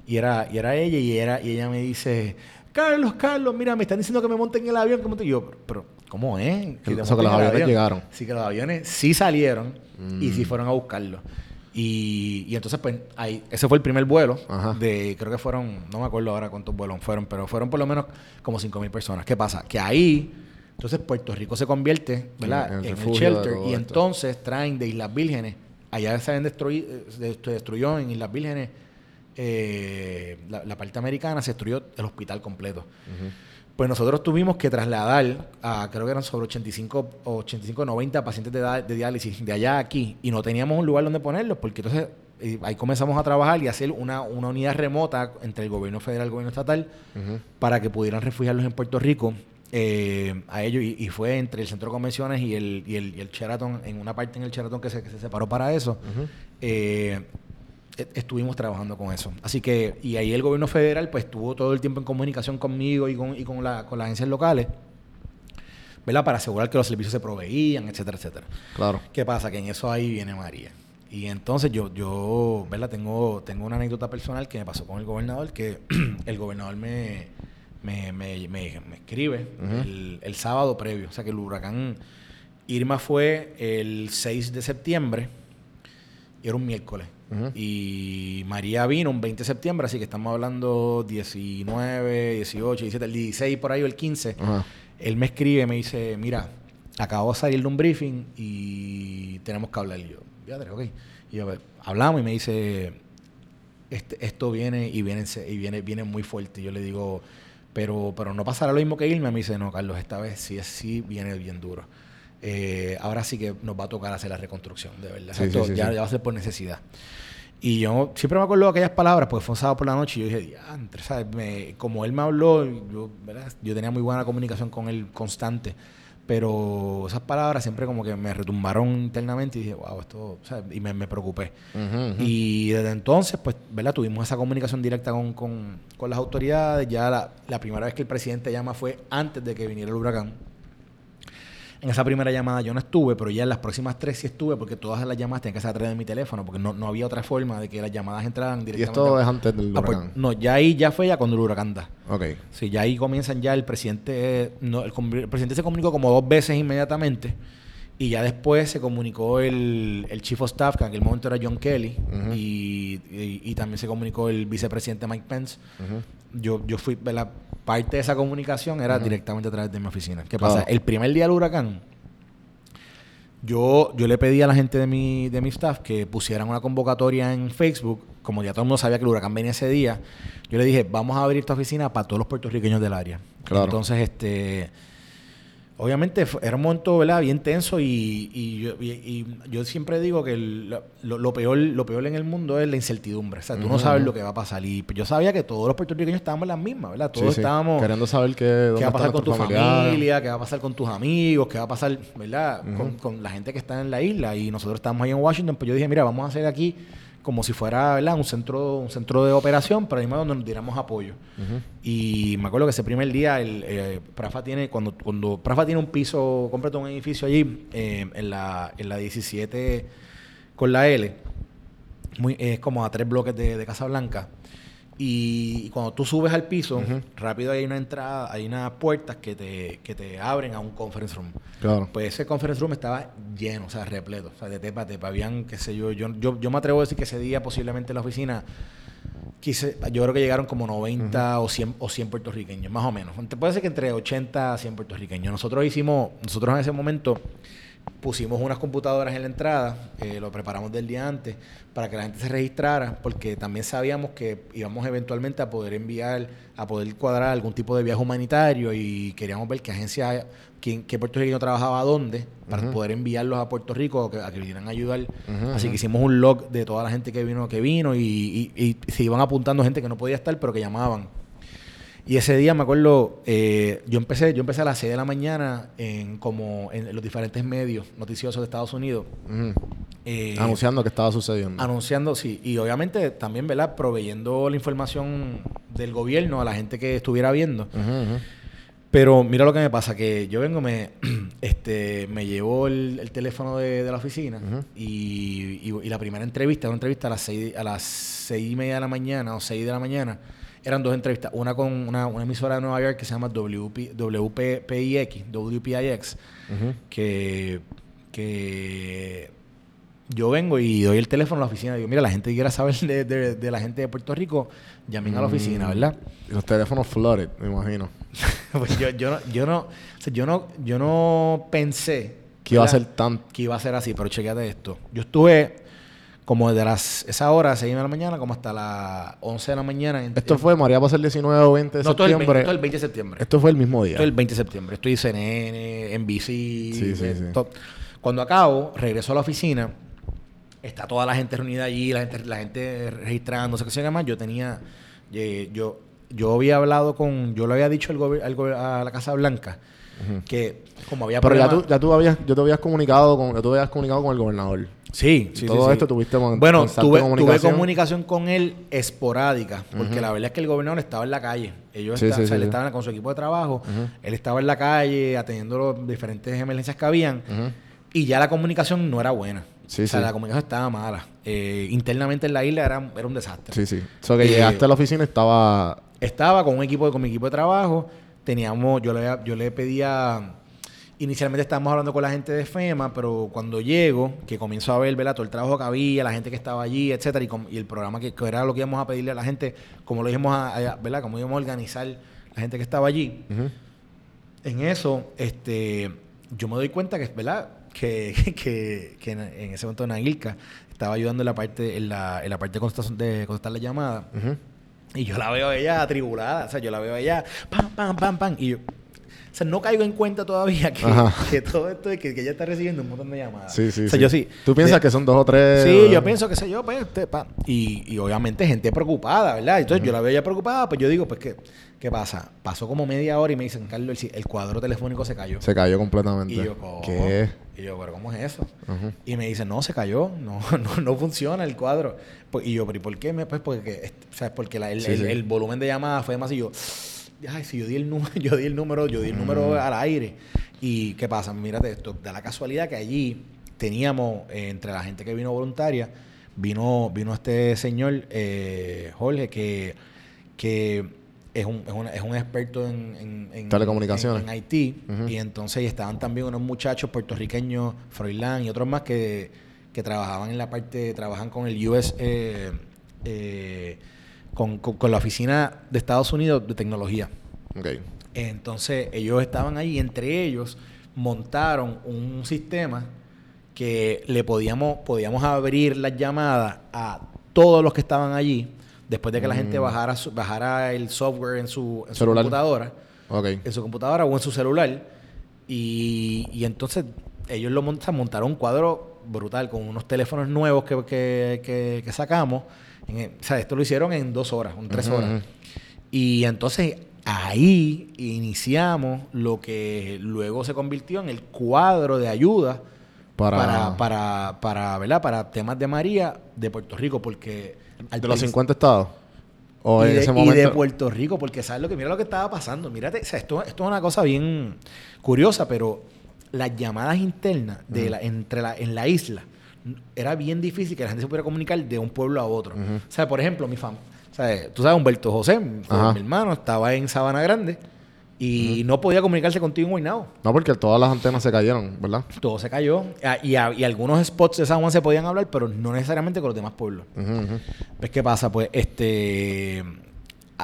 Y era, y era ella y, era, y ella me dice, Carlos, Carlos, mira, me están diciendo que me monten en el avión. Que monte-". Y yo, pero, ¿cómo es? Que- te los aviones avión". llegaron. Sí, que los aviones sí salieron y Mm. sí fueron a buscarlo. Y, y entonces, pues, ahí, ese fue el primer vuelo Ajá. de, creo que fueron, no me acuerdo ahora cuántos vuelos fueron, pero fueron por lo menos como 5 mil personas. ¿Qué pasa? Que ahí, entonces Puerto Rico se convierte, ¿verdad? En- el En, shelter. Y esto. entonces traen de Islas Vírgenes, allá se, habían destruido, se destruyó en Islas Vírgenes, eh, la, la parte americana, se destruyó el hospital completo. Pues nosotros tuvimos que trasladar a, creo que eran sobre 85 o 85, 90 pacientes de, diálisis de allá a aquí y no teníamos un lugar donde ponerlos porque entonces eh, ahí comenzamos a trabajar y hacer una, una unidad remota entre el gobierno federal y el gobierno estatal para que pudieran refugiarlos en Puerto Rico eh, a ellos y, y fue entre el centro de convenciones y el, y el, y el Sheraton, en una parte en el Sheraton que se, que se separó para eso. Eh, estuvimos trabajando con eso. Así que, y ahí el gobierno federal pues estuvo todo el tiempo en comunicación conmigo y con, y con, la, con las agencias locales, ¿verdad? Para asegurar que los servicios se proveían, etcétera, etcétera. Claro. ¿Qué pasa? Que en eso ahí viene María. Y entonces yo, yo ¿verdad? Tengo, tengo una anécdota personal que me pasó con el gobernador, que el gobernador me, me, me, me- me escribe el, el sábado previo. O sea que el huracán Irma fue el 6 de septiembre y era un miércoles. Y María vino un 20 de septiembre, así que estamos hablando 19, 18, 17, el 16 por ahí o el 15. Ajá. Él me escribe, me dice, mira, acabo de salir de un briefing y tenemos que hablar. Y yo, ok. Y yo, hablamos y me dice, este- esto viene y viene, y viene, viene muy fuerte. Y yo le digo, pero, pero no pasará lo mismo que Irma. Me dice, no, Carlos, esta vez sí, es- sí viene bien duro. Eh, ahora sí que nos va a tocar hacer la reconstrucción, de verdad. Sí, Esto sí, sí, ya, ya va a ser por necesidad. Y yo siempre me acuerdo de aquellas palabras, porque fue un sábado por la noche y yo dije, ¿sabes? Me- como él me habló, yo, ¿verdad? yo tenía muy buena comunicación con él constante, pero esas palabras siempre como que me retumbaron internamente y dije, wow, esto, ¿sabes? Y me, me preocupé. Ujú, ujú. Y desde entonces, pues, ¿verdad? Tuvimos esa comunicación directa con, con- con las autoridades. Ya la, la primera vez que el presidente llama fue antes de que viniera el huracán. En esa primera llamada yo no estuve, pero ya en las próximas tres sí estuve, porque todas las llamadas tenían que ser a través de mi teléfono, porque no, no había otra forma de que las llamadas entraran y directamente. esto es antes del Ah, pues, huracán. no, ya ahí ya fue ya cuando el huracán da. Ok. Sí, ya ahí comienzan ya el presidente, eh, no, el, el presidente se comunicó como dos veces inmediatamente y ya después se comunicó el, el chief of staff, que en aquel momento era John Kelly, y, y- y también se comunicó el vicepresidente Mike Pence. Yo, yo fui, la parte de esa comunicación era directamente a través de mi oficina. ¿Qué Claro. pasa? El primer día del huracán, yo, yo le pedí a la gente de mi, de mi staff que pusieran una convocatoria en Facebook, como ya todo el mundo sabía que el huracán venía ese día, yo le dije, vamos a abrir esta oficina para todos los puertorriqueños del área. Claro. Entonces, este, obviamente era un momento ¿verdad? bien tenso y, y yo, y- y yo siempre digo que el- lo, lo peor, lo peor en el mundo es la incertidumbre. O sea, tú no sabes lo que va a pasar. Y yo sabía que todos los puertorriqueños estábamos en las mismas, ¿verdad? Todos sí. estábamos Queriendo saber qué, dónde qué va a pasar con tu familiares. familia, qué va a pasar con tus amigos, qué va a pasar, ¿verdad? con, con la gente que está en la isla. Y nosotros estábamos ahí en Washington, pues yo dije, mira, vamos a hacer aquí como si fuera, ¿verdad? Un centro, un centro de operación, pero mismo donde nos diéramos apoyo. Y me acuerdo que ese primer día, el, eh, Prafa tiene, cuando, cuando Prafa tiene un piso, completo un edificio allí, eh, en, la, en la 17 con la L, muy, es como a tres bloques de, de Casa Blanca. Y cuando tú subes al piso, rápido hay una entrada, hay unas puertas que te, que te abren a un conference room. Claro. Pues ese conference room estaba lleno, o sea, repleto, o sea, de tepa tepa. Habían, qué sé yo, yo, yo, yo me atrevo a decir que ese día posiblemente en la oficina, quise, yo creo que llegaron como 90 o, 100, o 100 puertorriqueños, más o menos. Te puede ser que entre 80 a 100 puertorriqueños. Nosotros hicimos, nosotros en ese momento pusimos unas computadoras en la entrada, eh, lo preparamos del día antes para que la gente se registrara, porque también sabíamos que íbamos eventualmente a poder enviar, a poder cuadrar algún tipo de viaje humanitario y queríamos ver qué agencia, quién, qué puertorriqueño trabajaba dónde, para poder enviarlos a Puerto Rico a que, a que vinieran a ayudar. Así que hicimos un log de toda la gente que vino, que vino y, y- y se iban apuntando gente que no podía estar, pero que llamaban. Y ese día me acuerdo, eh, yo empecé, yo empecé a las 6 de la mañana en como en los diferentes medios noticiosos de Estados Unidos. Eh, Anunciando que estaba sucediendo. anunciando, sí, y obviamente también, ¿verdad? Proveyendo la información del gobierno a la gente que estuviera viendo. Pero mira lo que me pasa, que yo vengo, me, este, me llevó el, el teléfono de, de la oficina y- y la primera entrevista, una entrevista a las seis, a las seis y media de la mañana o seis de la mañana, eran dos entrevistas, una con una, una emisora de Nueva York que se llama WP, WPIX, WPIX, Ujú. que, que yo vengo y doy el teléfono a la oficina digo, mira, la gente que quiera saber de, de- de la gente de Puerto Rico, llamen a la oficina, Mm. ¿verdad? Y los teléfonos flooded, me imagino. Pues yo, yo no, yo no, o sea, yo no, yo no pensé Que iba a ser tan... que iba a ser así, pero chequeate esto. Yo estuve como desde las esa hora, 6 de la mañana, como hasta las 11 de la mañana. en- Esto en- fue, María, pasar el 19 o 20 de no, esto es el 20, septiembre. esto es el 20 de septiembre. Esto fue el mismo día. Esto es el 20 de septiembre. Estoy CNN, NBC. Sí, sí, sí. to- Cuando acabo, regreso a la oficina. Está toda la gente reunida allí, la gente, la gente registrándose, qué sé más. Yo tenía, eh, yo, yo había hablado con, yo le había dicho al gobi- al a la Casa Blanca que como había Pero ya tú, ya tú habías, yo te habías comunicado con, ya tú habías comunicado con el gobernador. Sí, sí, todo sí, sí. esto tuviste Bueno, tuve tuve comunicación. comunicación. con él esporádica, porque la verdad es que el gobernador estaba en la calle. Ellos Sí, esta- sí, o sea, él estaba con su equipo de trabajo, él estaba en la calle atendiendo las diferentes emergencias que habían, y ya la comunicación no era buena. Sí, o sea, sí. la comunicación estaba mala. Eh, internamente en la isla era, era un desastre. Sí, sí. O sea, que Eh, llegaste a la oficina estaba... Estaba con un equipo, con mi equipo de trabajo. Teníamos, yo le, yo le pedía. Inicialmente estábamos hablando con la gente de FEMA, pero cuando llego, que comienzo a ver, ¿verdad? Todo el trabajo que había, la gente que estaba allí, etcétera, y, com- y el programa que, que era lo que íbamos a pedirle a la gente, como lo íbamos a, a- ¿verdad? Como íbamos a organizar la gente que estaba allí. Ujú. En eso, este, yo me doy cuenta que, ¿verdad? Que, que, que en, en ese momento Nailka estaba ayudando en la parte, en la, en la parte de contestar, de contestar la llamada. Ujú. Y yo la veo a ella atribulada, o sea, yo la veo a ella, pam, pam, pam, pam. Y yo, o sea, no caigo en cuenta todavía que, que todo esto es que, que ella está recibiendo un montón de llamadas. Sí, sí, O sea, sí. yo sí. ¿Tú piensas de- que son dos o tres? Sí, yo pienso que sé yo, pues, este, pa. Y, y obviamente gente preocupada, ¿verdad? Entonces yo la veo ella preocupada, pues yo digo, pues, ¿qué, qué pasa? Pasó como media hora y me dicen, Carlos, el, el cuadro telefónico se cayó. Se cayó completamente. Y yo, ¿cómo? ¿Qué? Y yo, ¿pero cómo es eso? Y me dice, no, se cayó, no, no, no funciona el cuadro. Pues, y yo, ¿pero y por qué? Pues porque, este, o sea, porque la- el, Sí, el- sí. el volumen de llamadas fue demasiado. Y yo, ay, si yo di el número, yo di el número, yo di el número al aire. ¿Y qué pasa? Mírate esto, da la casualidad que allí teníamos, eh, entre la gente que vino voluntaria, vino, vino este señor, eh, Jorge, que, que es un, es un, es un experto en, en- en- Telecomunicaciones. en- en Haití. Y entonces estaban también unos muchachos puertorriqueños, Froilán y otros más que, que trabajaban en la parte, trabajan con el US, eh, con, con- con la oficina de Estados Unidos de tecnología. Ok. Entonces ellos estaban ahí entre ellos montaron un sistema que le podíamos, podíamos abrir las llamadas a todos los que estaban allí después de que la gente bajara, su- bajara el software en su, en su computadora en su computadora o en su celular. Y, y entonces ellos lo montan, montaron un cuadro brutal con unos teléfonos nuevos que, que, que- que sacamos. En o sea, esto lo hicieron en dos horas, en tres horas. Y entonces ahí iniciamos lo que luego se convirtió en el cuadro de ayuda Para- para, para, para, ¿verdad? para temas de María de Puerto Rico, porque al ¿De los principio- 50 estados? ¿O y, en de, ese y momento? de Puerto Rico, porque sabes lo que mira lo que estaba pasando. Mírate, o sea, esto, esto es una cosa bien curiosa, pero las llamadas internas de la, entre la, en la isla era bien difícil que la gente se pudiera comunicar de un pueblo a otro. O sea, por ejemplo, mi fam, o sea, tú sabes, Humberto José, mi, hermano, estaba en Sabana Grande y no podía comunicarse contigo en Guaynabo. No, porque todas las antenas se cayeron, ¿verdad? Todo se cayó. Ah, Y, a- y algunos spots de San Juan se podían hablar, pero no necesariamente con los demás pueblos. Ujú. Pues, ¿qué pasa? Pues, este.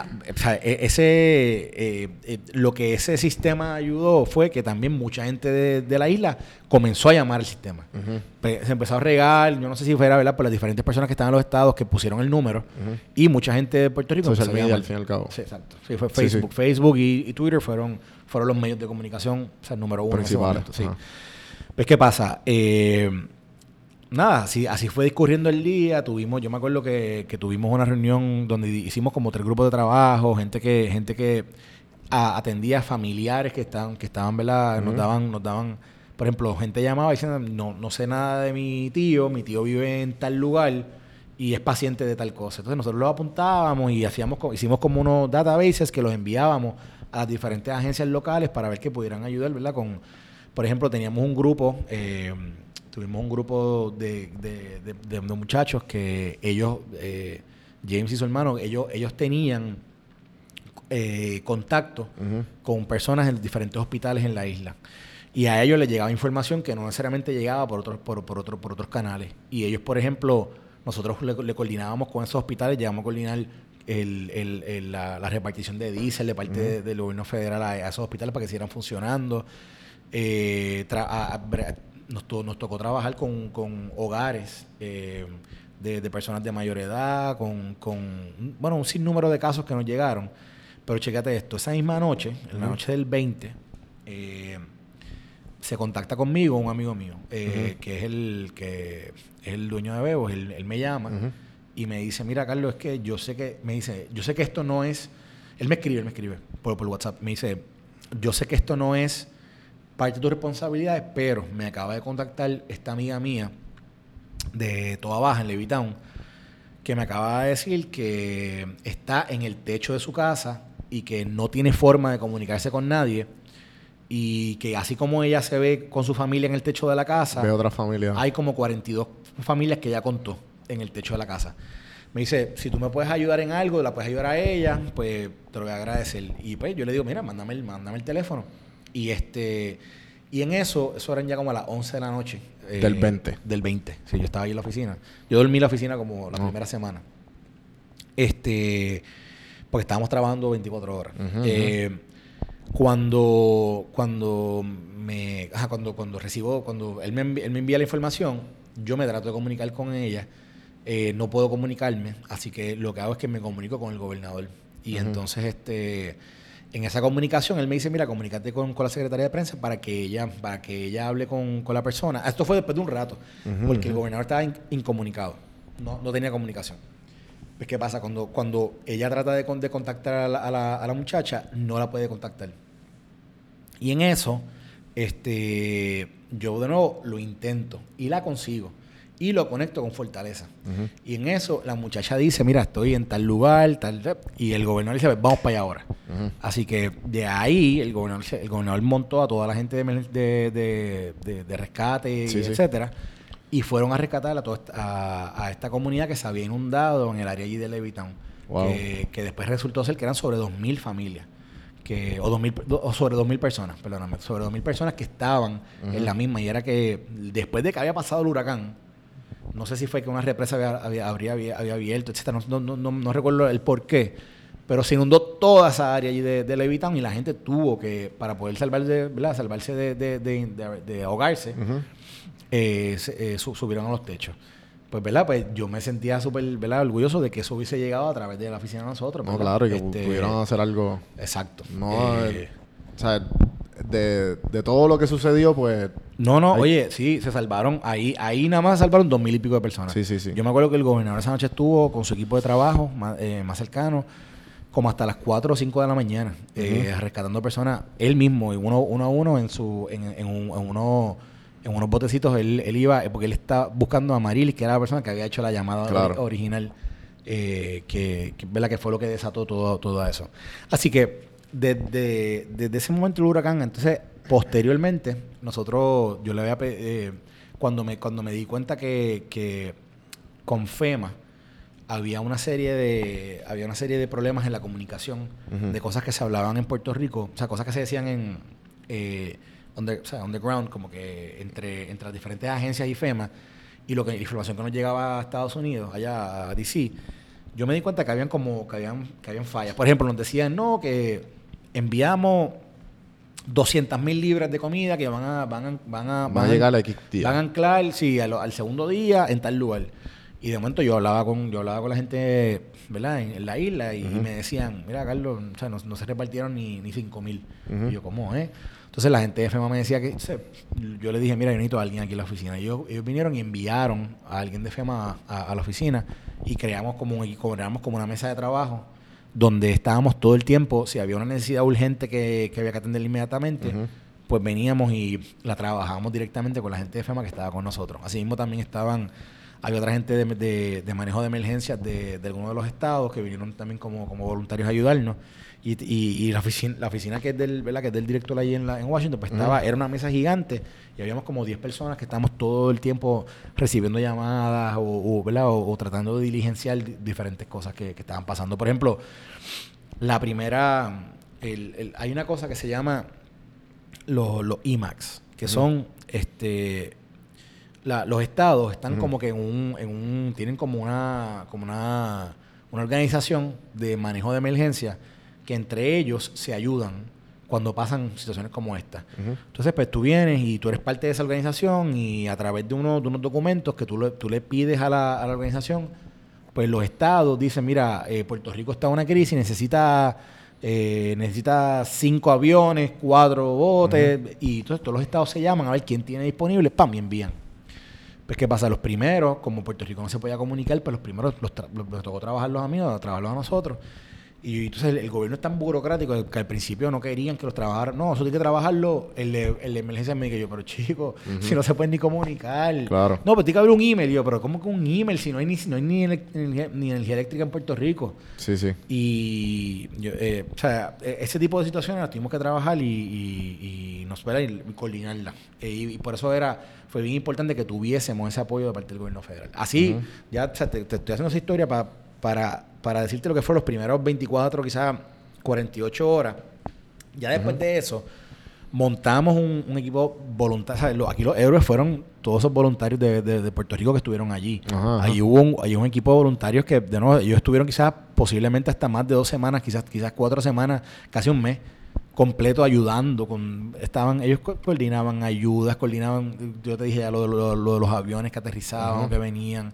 Ah, o sea, e- ese. eh, eh, lo que ese sistema ayudó fue que también mucha gente de, de la isla comenzó a llamar al sistema. Pe- Se empezó a regar, yo no sé si fuera, ¿verdad? Por las diferentes personas que estaban en los estados que pusieron el número. Y mucha gente de Puerto Rico. Social media, al fin y al cabo. Sí, exacto. Sí, fue Facebook. sí. Facebook y, y Twitter fueron, fueron los medios de comunicación, o sea, el número uno en ese Principales, momento. Sí. ajá. Pues, ¿qué pasa? Eh, nada, así, así fue discurriendo el día. Tuvimos, yo me acuerdo que, que tuvimos una reunión donde hicimos como tres grupos de trabajo, gente que, gente que a- atendía familiares que estaban, que estaban, ¿verdad? Nos daban, nos daban, por ejemplo, gente llamaba diciendo, no, no sé nada de mi tío, mi tío vive en tal lugar y es paciente de tal cosa. Entonces nosotros los apuntábamos y hacíamos, hicimos como unos databases que los enviábamos a las diferentes agencias locales para ver que pudieran ayudar, ¿verdad? Con, por ejemplo, teníamos un grupo, eh, tuvimos un grupo de, de- de- de- muchachos que ellos, eh, James y su hermano, ellos, ellos tenían eh, contacto con personas en diferentes hospitales en la isla. Y a ellos les llegaba información que no necesariamente llegaba por otros, por, por otro- por otros canales. Y ellos, por ejemplo, nosotros le, le coordinábamos con esos hospitales, llegamos a coordinar el- el- el- la, la repartición de diésel de parte de- del gobierno federal a, a esos hospitales para que siguieran funcionando. Eh, tra- a- a- bre- nos, to- nos tocó trabajar con, con hogares eh, de, de personas de mayor edad, con, con, bueno, un sinnúmero de casos que nos llegaron. Pero chécate esto, esa misma noche, en la noche del 20, eh, se contacta conmigo un amigo mío, eh, que es el que es el dueño de Bebo, él, él me llama y me dice, mira Carlos, es que yo sé que, me dice, yo sé que esto no es, él me escribe, él me escribe por, por WhatsApp, me dice, yo sé que esto no es parte de tus responsabilidades, pero me acaba de contactar esta amiga mía de Toda Baja, en Levitown, que me acaba de decir que está en el techo de su casa y que no tiene forma de comunicarse con nadie y que así como ella se ve con su familia en el techo de la casa, Ve otra familia. hay como 42 familias que ella contó en el techo de la casa. Me dice, si tú me puedes ayudar en algo, la puedes ayudar a ella, pues te lo voy a agradecer. Y pues yo le digo, mira, mándame el, mándame el teléfono. Y este y en eso, eso eran ya como a las 11 de la noche. eh, Del 20. Del 20. Sí, yo estaba ahí en la oficina. Yo dormí en la oficina como la primera semana. Este, porque estábamos trabajando 24 horas. Eh, cuando cuando me ajá, cuando cuando recibo cuando él me, envi- él me envía la información yo me trato de comunicar con ella eh, no puedo comunicarme así que lo que hago es que me comunico con el gobernador y entonces este en esa comunicación él me dice mira comunícate con, con la secretaria de prensa para que ella para que ella hable con, con la persona esto fue después de un rato porque el gobernador estaba in- incomunicado no, no tenía comunicación pues, ¿qué pasa? Cuando, cuando ella trata de, de contactar a la, a la- a la muchacha, no la puede contactar. Y en eso, este, yo de nuevo lo intento y la consigo. Y lo conecto con Fortaleza. Y en eso, la muchacha dice, mira, estoy en tal lugar, tal... rep", Y el gobernador dice, vamos para allá ahora. Así que de ahí el gobernador, el gobernador montó a toda la gente de, de, de- rescate, Sí, sí. etcétera, y fueron a rescatar a, toda esta, a, a esta comunidad que se había inundado en el área allí de Levittown, Wow. que, que después resultó ser que eran sobre 2.000 familias. Que, o, 2000, do- o sobre 2.000 personas, perdóname, sobre 2.000 personas que estaban en la misma. Y era que después de que había pasado el huracán, no sé si fue que una represa había, había, habría- había, había abierto, etcétera. No, no, no, no recuerdo el por qué. Pero se inundó toda esa área allí de, de Levittown y la gente tuvo que, para poder salvarse, ¿verdad? salvarse de, ahogarse, eh, se- eh, su- subieron a los techos. Pues, ¿verdad? Pues yo me sentía súper, ¿verdad? Orgulloso de que eso hubiese llegado a través de la oficina de nosotros. No, claro, y que Este, pudieron hacer algo. Exacto. No, eh, o sea, de, de todo lo que sucedió, pues. No, no, oye, sí, se salvaron. Ahí, ahí nada más salvaron dos mil y pico de personas. Sí, sí, sí. Yo me acuerdo que el gobernador esa noche estuvo con su equipo de trabajo más, eh, más cercano, como hasta las 4 o 5 de la mañana, eh, rescatando personas él mismo, y uno, uno a uno en su, en, en, un- en uno, en unos botecitos, él, él iba, eh, porque él está buscando a Marilis, que era la persona que había hecho la llamada Claro. original, eh, que, que, que fue lo que desató todo, todo eso. Así que desde, desde ese momento del huracán, entonces, posteriormente, nosotros, yo le había, eh, cuando, me, cuando me di cuenta que, que con FEMA había una serie de había una serie de problemas en la comunicación de cosas que se hablaban en Puerto Rico o sea cosas que se decían en eh, under- o sea, underground como que entre entre las diferentes agencias y FEMA y lo que la información que nos llegaba a Estados Unidos allá a DC yo me di cuenta que habían como que habían que habían fallas. Por ejemplo nos decían no que enviamos 200 mil libras de comida que van a van a van a, Va a llegar a X. Van a anclar, sí, al, al segundo día en tal lugar. Y de momento yo hablaba con, yo hablaba con la gente, ¿verdad? En, en la isla y, me decían, mira, Carlos, o sea, no, no se repartieron ni, ni 5 mil. Y yo, ¿cómo, eh? Entonces la gente de FEMA me decía que, yo le dije, mira, yo necesito a alguien aquí en la oficina. Y ellos, ellos vinieron y enviaron a alguien de FEMA a, a- a la oficina y creamos como, equipo, creamos como una mesa de trabajo donde estábamos todo el tiempo, si había una necesidad urgente que, que había que atender inmediatamente, pues veníamos y la trabajábamos directamente con la gente de FEMA que estaba con nosotros. Así mismo también estaban, había otra gente de, de- de manejo de emergencias de, de algunos de los estados que vinieron también como, como voluntarios a ayudarnos. Y, y- y la oficina, la oficina que es del, ¿verdad? que es del director allí en, la- en Washington, pues estaba, era una mesa gigante y habíamos como 10 personas que estábamos todo el tiempo recibiendo llamadas o, o, ¿verdad? o, o tratando de diligenciar di- diferentes cosas que, que estaban pasando. Por ejemplo, la primera, el- el- hay una cosa que se llama los, los IMAX, que son este la- los estados están como que en un, en un tienen como una como una, una organización de manejo de emergencia que entre ellos se ayudan cuando pasan situaciones como esta. Entonces, pues tú vienes y tú eres parte de esa organización y a través de, unos de unos documentos que tú le, tú le pides a la, a la organización, pues los estados dicen, mira, eh, Puerto Rico está en una crisis, necesita, eh, necesita cinco aviones, cuatro botes, y entonces todos los estados se llaman a ver quién tiene disponible, ¡pam! y envían. Pues, ¿qué pasa? Los primeros, como Puerto Rico no se podía comunicar, pues los primeros los, tra- los- los tocó trabajarlos a mí, o trabajarlos a nosotros. Y entonces el, el gobierno es tan burocrático que al principio no querían que los trabajaran. No, eso tiene que trabajarlo el de, el de emergencia médica. Yo, pero chico, si no se pueden ni comunicar. Claro. No, pero tiene que haber un email. Yo, pero ¿cómo que un email si no hay ni, si no hay ni, ni- energía eléctrica en Puerto Rico? Sí, sí. Y yo, eh, o sea, e- ese tipo de situaciones las tuvimos que trabajar y, y, y nos y, y coordinarlas. Eh, y, y por eso era, fue bien importante que tuviésemos ese apoyo de parte del gobierno federal. Así, ya o sea, te, te estoy haciendo esa historia pa- para, para decirte lo que fueron los primeros 24, quizás 48 horas. Ya después de eso, montamos un, un equipo voluntario. Aquí los héroes fueron todos esos voluntarios de, de- de Puerto Rico que estuvieron allí. Ajá, ajá. Ahí hubo un, hubo un equipo de voluntarios que, de nuevo, ellos estuvieron quizás posiblemente hasta más de dos semanas, quizás, quizás cuatro semanas, casi un mes completo ayudando con estaban ellos co- coordinaban ayudas coordinaban yo te dije ya lo, de- lo- lo de los aviones que aterrizaban que venían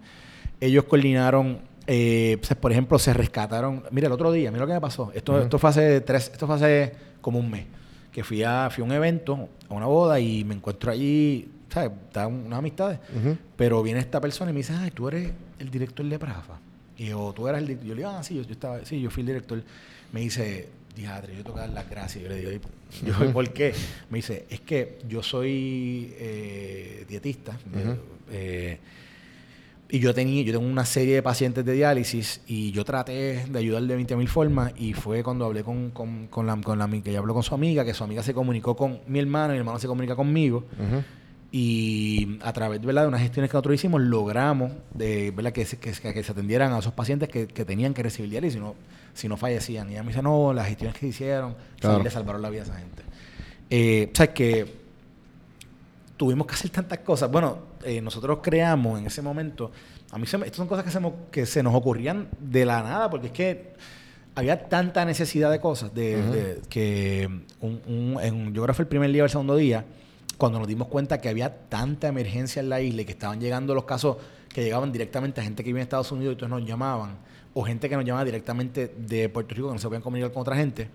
ellos coordinaron eh, pues, por ejemplo se rescataron mira el otro día mira lo que me pasó esto Ujú. esto fue hace tres esto fue hace como un mes que fui a fui a un evento a una boda y me encuentro allí sabes estaban unas amistades Ujú. pero viene esta persona y me dice, ay, tú eres el director de Prafa. Y yo, tú eras el di-". Yo le digo, ah, sí, yo, yo estaba, sí, yo fui el director. Me dice, diadre, yo tengo que dar las gracias. Yo le digo, "¿Y- yo, ¿por qué? Me dice, es que yo soy eh, dietista. eh, Ujú. eh, y yo tenía, yo tengo una serie de pacientes de diálisis y yo traté de ayudar de 20 mil formas y fue cuando hablé con, con, con la, con la que ella habló con su amiga, que su amiga se comunicó con mi hermano y mi hermano se comunica conmigo. Ujú. Y a través ¿verdad? de unas gestiones que nosotros hicimos, logramos de, ¿verdad? Que, se, que, que se atendieran a esos pacientes que, que tenían que recibir diálisis si no, si no fallecían. Y ella me dice, no, las gestiones que hicieron, Claro. le salvaron la vida a esa gente. Eh, o sea, que tuvimos que hacer tantas cosas. Bueno, eh, nosotros creamos en ese momento, a mí se me, estas son cosas que se, mo- que se nos ocurrían de la nada, porque es que había tanta necesidad de cosas, de, que un, un- en, yo creo que fue el primer día o el segundo día, cuando nos dimos cuenta que había tanta emergencia en la isla y que estaban llegando los casos que llegaban directamente a gente que vive en Estados Unidos y entonces nos llamaban, o gente que nos llamaba directamente de Puerto Rico que no se podían comunicar con otra gente,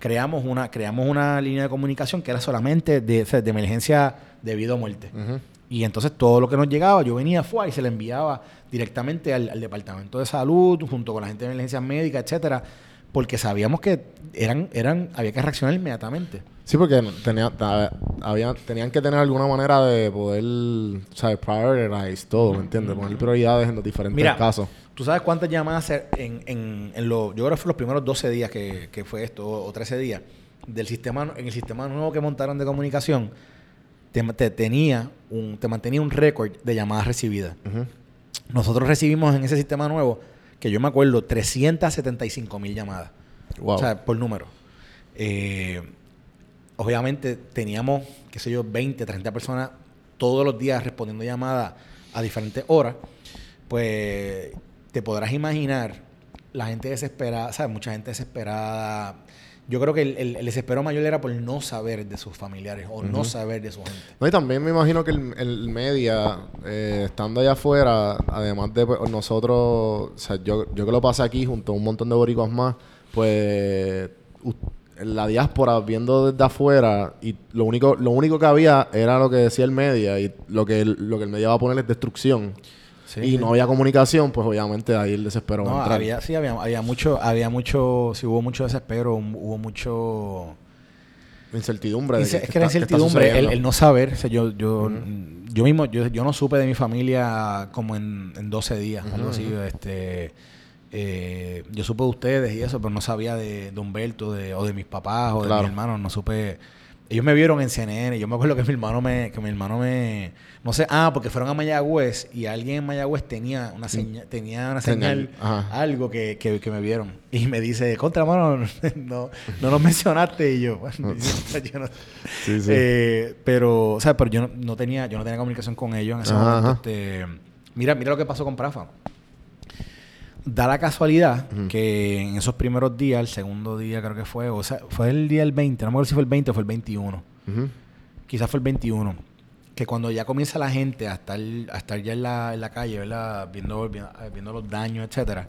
creamos una, creamos una línea de comunicación que era solamente de, de emergencia de vida o muerte. Ujú. Y entonces todo lo que nos llegaba, yo venía fue y se le enviaba directamente al, al departamento de salud, junto con la gente de emergencias médicas, etcétera, porque sabíamos que eran, eran, había que reaccionar inmediatamente. Sí, porque tenía, había, tenían que tener alguna manera de poder, ¿sabes? Prioritize todo, ¿me entiendes? Poner prioridades en los diferentes Mira, casos. ¿Tú sabes cuántas llamadas en, en, en los, yo creo que fue los primeros 12 días que, que fue esto, o, o 13 días, del sistema, en el sistema nuevo que montaron de comunicación, te, te tenía un, te mantenía un récord de llamadas recibidas. Nosotros recibimos en ese sistema nuevo, que yo me acuerdo, 375 mil llamadas. Wow. O sea, por número. Eh, obviamente teníamos, qué sé yo, 20, 30 personas todos los días respondiendo llamadas a diferentes horas. Pues te podrás imaginar la gente desesperada, ¿sabes? Mucha gente desesperada. Yo creo que el, el- el desespero mayor era por no saber de sus familiares o no saber de su gente. No, y también me imagino que el, el media, eh, estando allá afuera, además de pues, nosotros, o sea, yo, yo que lo pasé aquí junto a un montón de boricuas más, pues la diáspora viendo desde afuera y lo único, lo único que había era lo que decía el media y lo que el, lo que el media va a poner es destrucción. Y no había comunicación, pues obviamente ahí el desespero No, había, sí, había, había mucho, había mucho, sí hubo mucho desespero, hubo mucho... Incertidumbre. de que- es que la incertidumbre, el, no saber, o sea, yo, yo, yo mismo, yo, yo no supe de mi familia como en, en 12 días, algo así, este, eh, yo supe de ustedes y eso, pero no sabía de, de Humberto de, o de mis papás o de mis hermanos, no supe, ellos me vieron en CNN, yo me acuerdo que mi hermano me, que mi hermano me, no sé, ah, porque fueron a Mayagüez y alguien en Mayagüez tenía una señal, tenía una Señal, algo que, que, que me vieron y me dice, contra mano, no, no nos mencionaste y yo, bueno, yo no- Sí, sí. eh, pero, o sea, pero yo no, no tenía, yo no tenía comunicación con ellos en ese Ajá, momento. ajá. Este, mira, mira lo que pasó con Prafa. Da la casualidad que en esos primeros días, el segundo día creo que fue, o sea, fue el día del 20, no me acuerdo si fue el 20 o fue el 21. Ujú. Quizás fue el 21. Que cuando ya comienza la gente a estar, a estar ya en la, en la calle, ¿verdad? Viendo, viendo, viendo los daños, etcétera.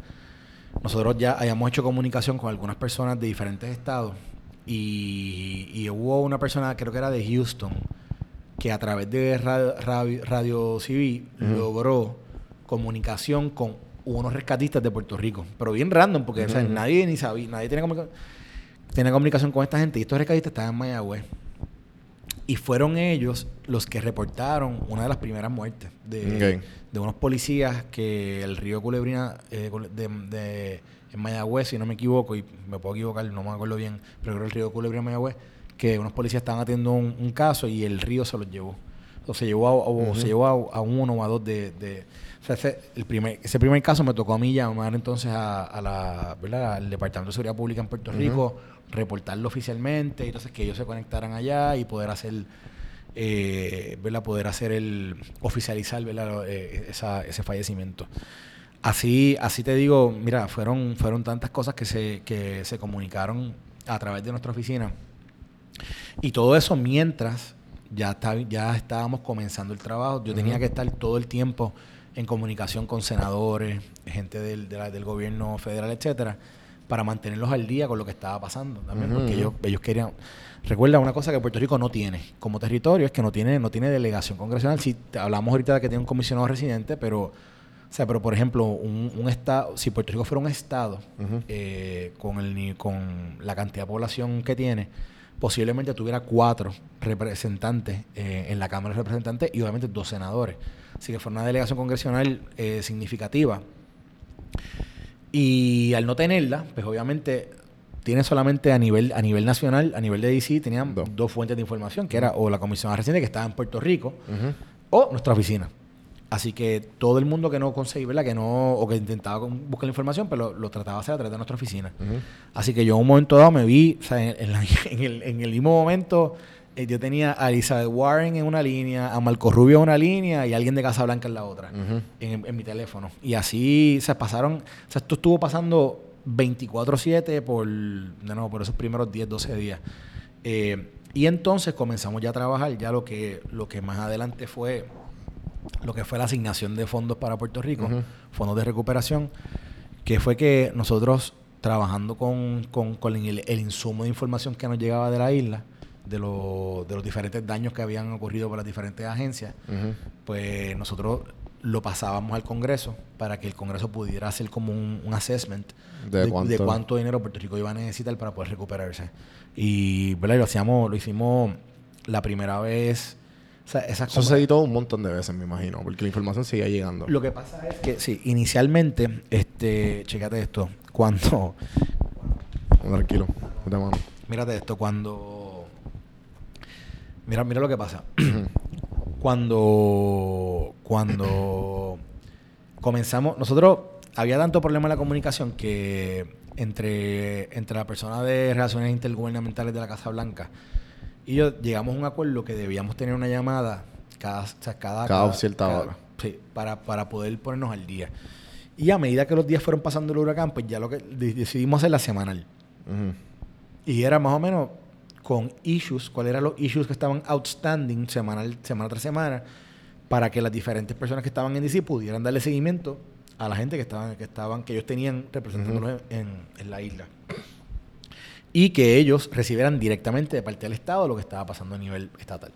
Nosotros ya habíamos hecho comunicación con algunas personas de diferentes estados. Y, y hubo una persona, creo que era de Houston, que a través de Radio, Radio, logró comunicación con unos rescatistas de Puerto Rico, pero bien random, porque o sea, nadie ni sabía, nadie tenía, comunica- tenía comunicación con esta gente, y estos rescatistas estaban en Mayagüez. Y fueron ellos los que reportaron una de las primeras muertes de, de unos policías que el río Culebrina eh, de, de- en Mayagüez, si no me equivoco, y me puedo equivocar, no me acuerdo bien, pero creo que el río Culebrina en Mayagüez, que unos policías estaban atendiendo un, un caso y el río se los llevó. O se llevó a, o se llevó a, a uno o a dos de... de- o sea, ese, el primer, ese primer caso me tocó a mí llamar entonces a, a la, ¿verdad? al Departamento de Seguridad Pública en Puerto Rico, reportarlo oficialmente, y entonces que ellos se conectaran allá y poder hacer eh, ¿verdad? poder hacer el oficializar ¿verdad? Eh, esa- ese fallecimiento. Así, así te digo, mira, fueron, fueron tantas cosas que se, que se comunicaron a través de nuestra oficina. Y todo eso mientras ya, está, ya estábamos comenzando el trabajo. Yo tenía que estar todo el tiempo en comunicación con senadores, gente del, de la- del gobierno federal, etcétera, para mantenerlos al día con lo que estaba pasando también, porque ellos, ellos querían. Recuerda una cosa que Puerto Rico no tiene como territorio es que no tiene no tiene delegación congresional. Sí, te- hablamos ahorita de que tiene un comisionado residente, pero o sea, pero por ejemplo, un, un estado, si Puerto Rico fuera un estado eh, con el ni- con la cantidad de población que tiene, posiblemente tuviera cuatro representantes eh, en la Cámara de Representantes y obviamente dos senadores. Así que fue una delegación congresional eh, significativa. Y al no tenerla, pues obviamente tiene solamente a nivel, a nivel nacional, a nivel de DC, tenían Dos. dos, fuentes de información, que era o la comisión reciente que estaba en Puerto Rico, o nuestra oficina. Así que todo el mundo que no conseguía, ¿verdad? Que no, o que intentaba buscar la información, pero lo, lo trataba de hacer a través de nuestra oficina. Así que yo en un momento dado me vi, o sea, en, en la- en el, en el mismo momento, yo tenía a Elizabeth Warren en una línea, a Marco Rubio en una línea y a alguien de Casablanca en la otra, en, en mi teléfono. Y así se pasaron, o sea, esto estuvo pasando 24-7 por, de nuevo, por esos primeros 10, 12 días. Eh, y entonces comenzamos ya a trabajar, ya lo que, lo que más adelante fue lo que fue la asignación de fondos para Puerto Rico, fondos de recuperación, que fue que nosotros trabajando con, con- con el, el insumo de información que nos llegaba de la isla, de, lo- de los diferentes daños que habían ocurrido por las diferentes agencias, pues nosotros lo pasábamos al Congreso para que el Congreso pudiera hacer como un, un assessment ¿De cuánto? cuánto dinero Puerto Rico iba a necesitar para poder recuperarse. Y ¿verdad? Y lo hacíamos, lo hicimos la primera vez. O sea, esas Eso se editó un montón de veces, me imagino, porque la información seguía llegando. lo que pasa es que, sí, inicialmente, este, chécate esto, cuando, Tranquilo, mano. mírate esto, cuando, mira, mira lo que pasa. cuando, cuando comenzamos, nosotros, había tanto problema en la comunicación que entre, entre la persona de Relaciones Intergubernamentales de la Casa Blanca y yo llegamos a un acuerdo que debíamos tener una llamada cada, o sea, cada, Cada cierta hora. Sí, para, para poder ponernos al día. Y a medida que los días fueron pasando el huracán, pues ya lo que de- decidimos hacer la semanal. Y era más o menos con issues, cuáles eran los issues que estaban outstanding semanal, semana tras semana, para que las diferentes personas que estaban en DC pudieran darle seguimiento a la gente que estaban, que estaban, que ellos tenían representándolos en, en la isla. Y que ellos recibieran directamente de parte del Estado lo que estaba pasando a nivel estatal.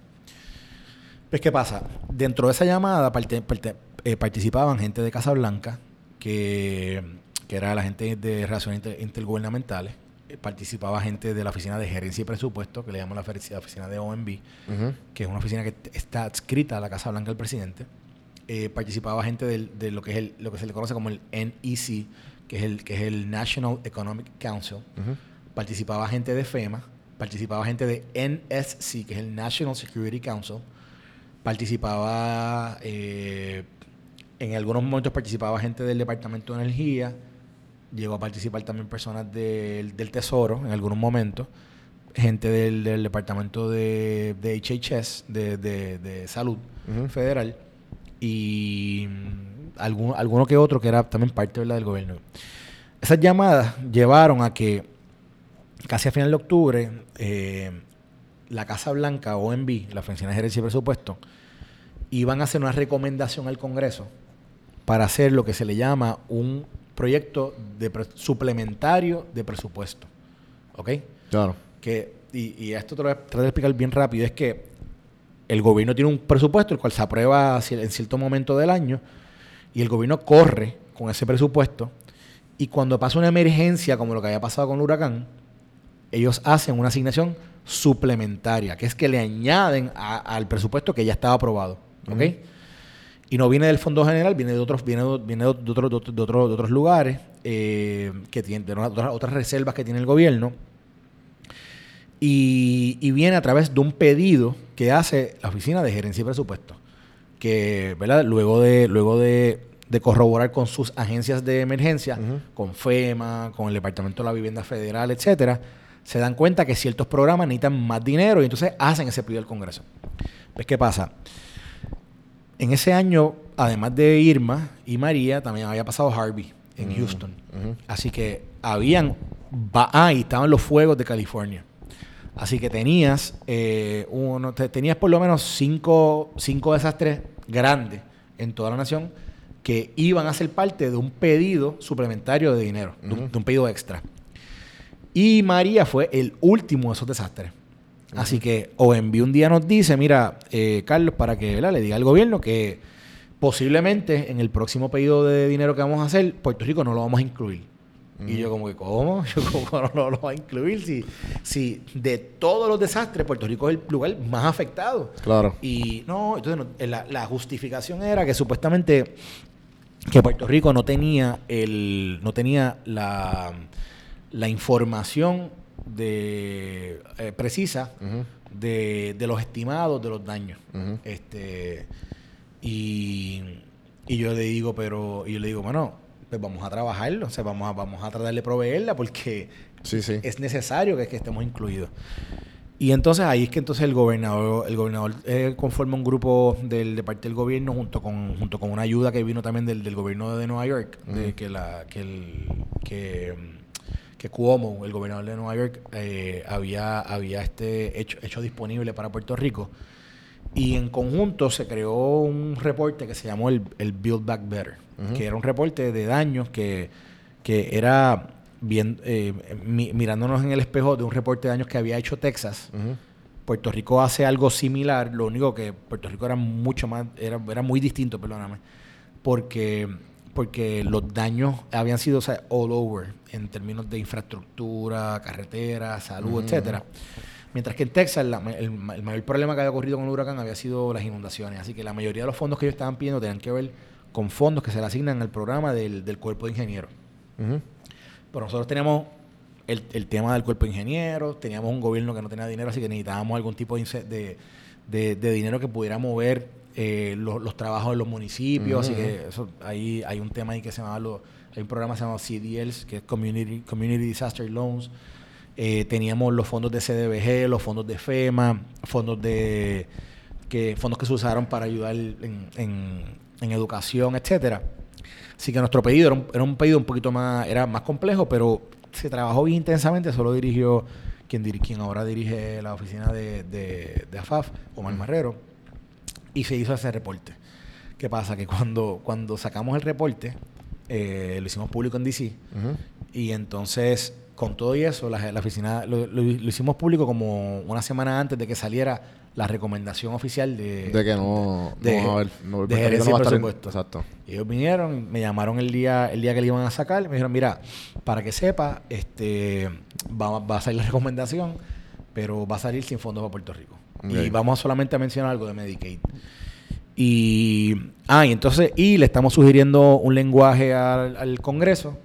Pues, ¿qué pasa? Dentro de esa llamada parte- parte- eh, participaban gente de Casablanca, que, que era la gente de Relaciones Inter- Intergubernamentales, participaba gente de la Oficina de Gerencia y Presupuesto, que le llaman la ofici- la oficina de OMB, que es una oficina que está adscrita a la Casa Blanca del presidente. Eh, participaba gente del- de lo que es el, lo que se le conoce como el NEC, que es el, que es el National Economic Council. Participaba gente de FEMA, participaba gente de NSC, que es el National Security Council. Participaba, eh, en algunos momentos participaba gente del Departamento de Energía. Llegó a participar también personas del, del Tesoro en algunos momentos. Gente del, del Departamento de, de HHS, de, de- de Salud. Federal. Y mm, algún, alguno que otro que era también parte ¿verdad? del gobierno. Esas llamadas llevaron a que casi a final de octubre, eh, la Casa Blanca, OMB, la Oficina de Gerencia y Presupuesto, iban a hacer una recomendación al Congreso para hacer lo que se le llama un proyecto de pre- suplementario de presupuesto. ¿Ok? Claro. Que, y, y esto te lo voy a tratar de explicar bien rápido, es que el gobierno tiene un presupuesto el cual se aprueba en cierto momento del año y el gobierno corre con ese presupuesto y cuando pasa una emergencia como lo que había pasado con el huracán, ellos hacen una asignación suplementaria, que es que le añaden a- al presupuesto que ya estaba aprobado. ¿Ok? Y no viene del Fondo General, viene de otros, viene de, viene de otros, de otros, de otros, lugares, eh, que tienen de otras, otras reservas que tiene el gobierno. Y, y viene a través de un pedido que hace la Oficina de Gerencia y Presupuesto. Que, ¿verdad? Luego de, luego de, de corroborar con sus agencias de emergencia, con FEMA, con el Departamento de la Vivienda Federal, etcétera, se dan cuenta que ciertos programas necesitan más dinero y entonces hacen ese pedido al Congreso. Pues, ¿qué pasa? En ese año, además de Irma y María, también había pasado Harvey en Houston. Así que habían... Ah, y estaban los fuegos de California. Así que tenías, eh, uno, te- tenías por lo menos cinco, cinco desastres grandes en toda la nación que iban a ser parte de un pedido suplementario de dinero, de, un, de un pedido extra. Y María fue el último de esos desastres. Así que OMB un día nos dice, mira, eh, Carlos, para que ¿verdad? le diga al gobierno que posiblemente en el próximo pedido de dinero que vamos a hacer, Puerto Rico no lo vamos a incluir. Y yo como que, ¿cómo? Yo como no, no lo va a incluir si, si de todos los desastres Puerto Rico es el lugar más afectado. Claro. Y no, entonces no, la, la justificación era que supuestamente que Puerto Rico no tenía el no tenía la, la información de eh, precisa de, de los estimados de los daños. Este y, y yo le digo, pero y yo le digo, bueno, pues vamos a trabajarlo, o sea, vamos a, vamos a tratar de proveerla porque Sí, sí. es necesario que, que estemos incluidos. Y entonces ahí es que entonces el gobernador, el gobernador eh, conforma un grupo del, de parte del gobierno junto con, junto con una ayuda que vino también del, del gobierno de Nueva York, de que la, que el que, que Cuomo, el gobernador de Nueva York, eh, había, había este hecho, hecho disponible para Puerto Rico. Y en conjunto se creó un reporte que se llamó el, el Build Back Better, que era un reporte de daños que, que era bien, eh, mi- mirándonos en el espejo de un reporte de daños que había hecho Texas. Puerto Rico hace algo similar, lo único que Puerto Rico era mucho más, era, era muy distinto, perdóname, porque, porque los daños habían sido o sea, all over en términos de infraestructura, carretera, salud, etcétera. Mientras que en Texas la el, ma- el mayor problema que había ocurrido con el huracán había sido las inundaciones. Así que la mayoría de los fondos que ellos estaban pidiendo tenían que ver con fondos que se le asignan al programa del, del cuerpo de ingenieros. Pero nosotros teníamos el, el tema del cuerpo de ingenieros, teníamos un gobierno que no tenía dinero, así que necesitábamos algún tipo de, de- de dinero que pudiera mover eh, los, los trabajos de los municipios. Así que eso, ahí hay un tema ahí que se llama, lo- hay un programa que se llama CDLs, que es Community, Community Disaster Loans. Eh, teníamos los fondos de CDBG, los fondos de FEMA, fondos de que fondos que se usaron para ayudar en, en- en educación, etcétera. Así que nuestro pedido era un, era un pedido un poquito más, era más complejo, pero se trabajó bien intensamente. Solo dirigió quien, diri- quien ahora dirige la oficina de, de, de AFAF, Omar Marrero, y se hizo ese reporte. ¿Qué pasa? Que cuando, cuando sacamos el reporte, eh, lo hicimos público en DC, y entonces, con todo y eso, la, la oficina lo, lo- lo hicimos público como una semana antes de que saliera la recomendación oficial de, De que no, de- no va a haber. No, de gerencia no va a en-. Exacto. Y ellos vinieron, me llamaron el día, el día que le iban a sacar, me dijeron, mira, para que sepa, este va, va a salir la recomendación, pero va a salir sin fondos para Puerto Rico. Y vamos solamente a mencionar algo de Medicaid. Y, ah, y entonces, y le estamos sugiriendo un lenguaje al, al Congreso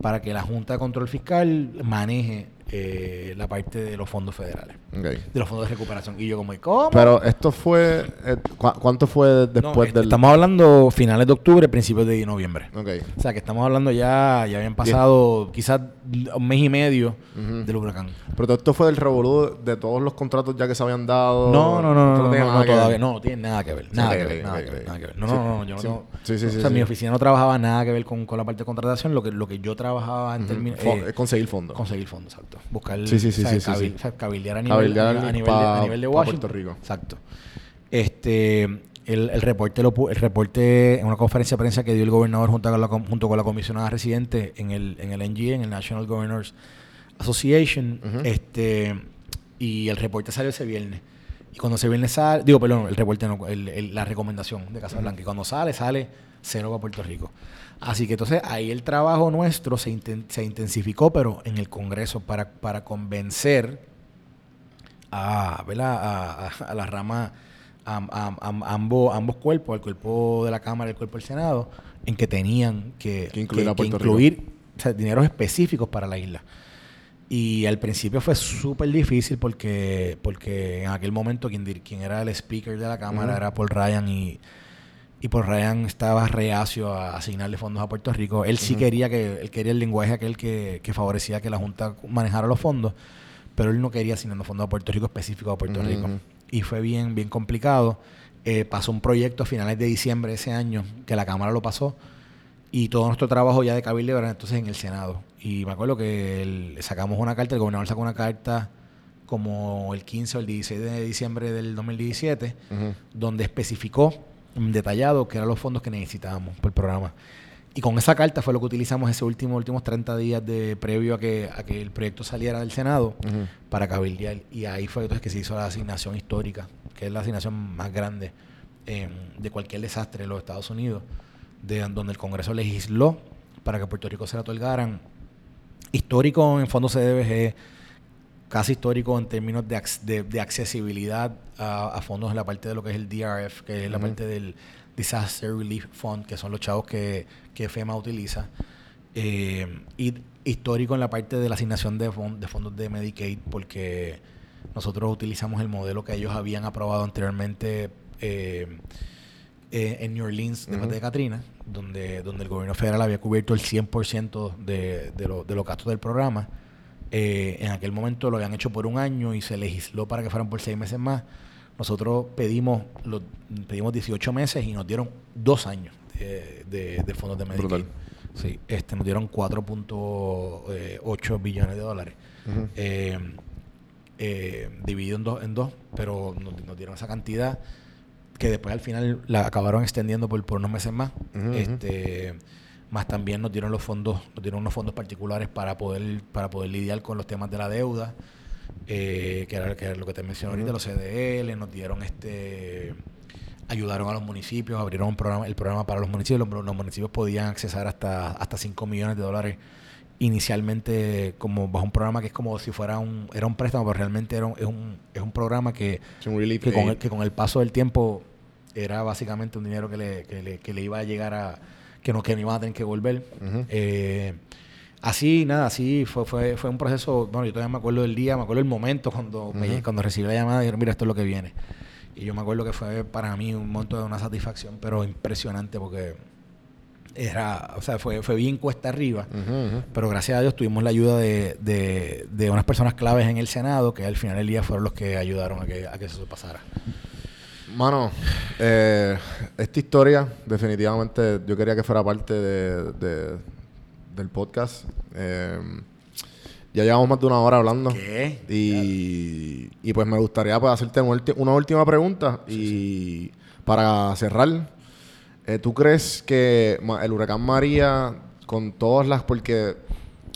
para que la Junta de Control Fiscal maneje eh, la parte de los fondos federales, de los fondos de recuperación. Y yo como, ¿cómo? Pero esto fue. eh, ¿cu- ¿Cuánto fue después No, est- del.? Estamos hablando finales de octubre, principios de noviembre. O sea, que estamos hablando ya, ya habían pasado quizás un mes y medio del huracán. Pero todo esto fue del revolú de todos los contratos ya que se habían dado. No, no, no, Esto no, tiene no, nada no, todavía no, no tiene nada que ver, nada ok, que ver, nada que ver, nada que ver. No, Sí, no, no, yo no sí, tengo- sí, sí, o sí, sea, sí. mi oficina no trabajaba nada que ver con, con la parte de contratación, lo que, lo que yo trabajaba en términos... Fo- eh, es conseguir fondos. conseguir fondos, exacto. Buscar, Sí, sí, sí, o sea, sí, sí, cabil- sí. o sea, cabildear a nivel, Cabildear a, nivel, pa- a nivel de Washington. Puerto Rico. Exacto. Este, el, el reporte lo el reporte en una conferencia de prensa que dio el gobernador junto con la, junto con la comisionada residente en el, en el NGA, en el National Governors Association, este, y el reporte salió ese viernes. Y cuando ese viernes sale, digo, perdón, el reporte no, el- el- la recomendación de Casablanca. Y cuando sale, sale cero para Puerto Rico. Así que entonces ahí el trabajo nuestro se, inten- se intensificó, pero en el Congreso, para, para convencer a, a, a- a la rama, ambos, ambos cuerpos, al cuerpo de la Cámara y el cuerpo del Senado, en que tenían que, Que incluir o sea, dineros específicos para la isla. Y al principio fue súper difícil porque, porque en aquel momento quien, quien era el speaker de la Cámara era Paul Ryan y, y Paul Ryan estaba reacio a asignarle fondos a Puerto Rico. Él sí quería que él quería el lenguaje aquel que, que favorecía que la Junta manejara los fondos, pero él no quería asignando fondos a Puerto Rico específicos a Puerto Rico. Y fue bien, bien complicado. Eh, pasó un proyecto a finales de diciembre de ese año, que la Cámara lo pasó, y todo nuestro trabajo ya de cabildo era entonces en el Senado. Y me acuerdo que el- sacamos una carta, el gobernador sacó una carta como el 15 o el 16 de diciembre del 2017, Ujú. donde especificó detallado que eran los fondos que necesitábamos por el programa. Y con esa carta fue lo que utilizamos ese último últimos 30 días de previo a que, a que el proyecto saliera del Senado para cabildear. Y ahí fue entonces que se hizo la asignación histórica, que es la asignación más grande eh, de cualquier desastre en los Estados Unidos, de donde el Congreso legisló para que Puerto Rico se le otorgaran histórico en fondos CDBG, casi histórico en términos de, de- de accesibilidad a, a fondos en la parte de lo que es el DRF, que es la parte del Disaster Relief Fund, que son los chavos que, que FEMA utiliza. Eh, y histórico en la parte de la asignación de, fon- de fondos de Medicaid, porque nosotros utilizamos el modelo que ellos habían aprobado anteriormente eh, eh, en New Orleans después Ujú. de Katrina, donde, donde el gobierno federal había cubierto el 100% de, de, lo- de los gastos del programa. Eh, en aquel momento lo habían hecho por un año y se legisló para que fueran por seis meses más. Nosotros pedimos, pedimos 18 meses y nos dieron dos años de, de- de fondos de Medicaid. Brutal. Sí, este, nos dieron 4.8 billones de dólares. Eh, eh, dividido en dos, en dos, pero nos, nos dieron esa cantidad que después al final la acabaron extendiendo por, por unos meses más. Este, más también nos dieron los fondos, nos dieron unos fondos particulares para poder, para poder lidiar con los temas de la deuda, eh, que, era, que era lo que te mencioné ahorita, los CDL, nos dieron este ayudaron a los municipios, abrieron un programa, el programa para los municipios, los, los municipios podían accesar hasta, hasta 5 millones de dólares inicialmente como bajo un programa que es como si fuera un, era un préstamo, pero realmente era un, es, un, es un programa que, que, con el, que con el paso del tiempo era básicamente un dinero que le, que le, que le iba a llegar a, que no, que no iban a tener que volver. Ujú. Eh, así, nada, así fue, fue, fue un proceso, bueno, yo todavía me acuerdo del día, me acuerdo del momento cuando, me- Ujú. cuando recibí la llamada y dijeron, mira, esto es lo que viene. Y yo me acuerdo que fue para mí un momento de una satisfacción, pero impresionante porque era, o sea, fue, fue bien cuesta arriba. Ujú, ujú. Pero gracias a Dios tuvimos la ayuda de, de, de unas personas claves en el Senado que al final del día fueron los que ayudaron a que, a que eso pasara. Mano, eh, esta historia definitivamente yo quería que fuera parte de, de- del podcast. Eh, ya llevamos más de una hora hablando. ¿Qué? Y, y pues me gustaría pues, hacerte una, última pregunta. y para cerrar, eh, ¿tú crees que el huracán María, con todas las... Porque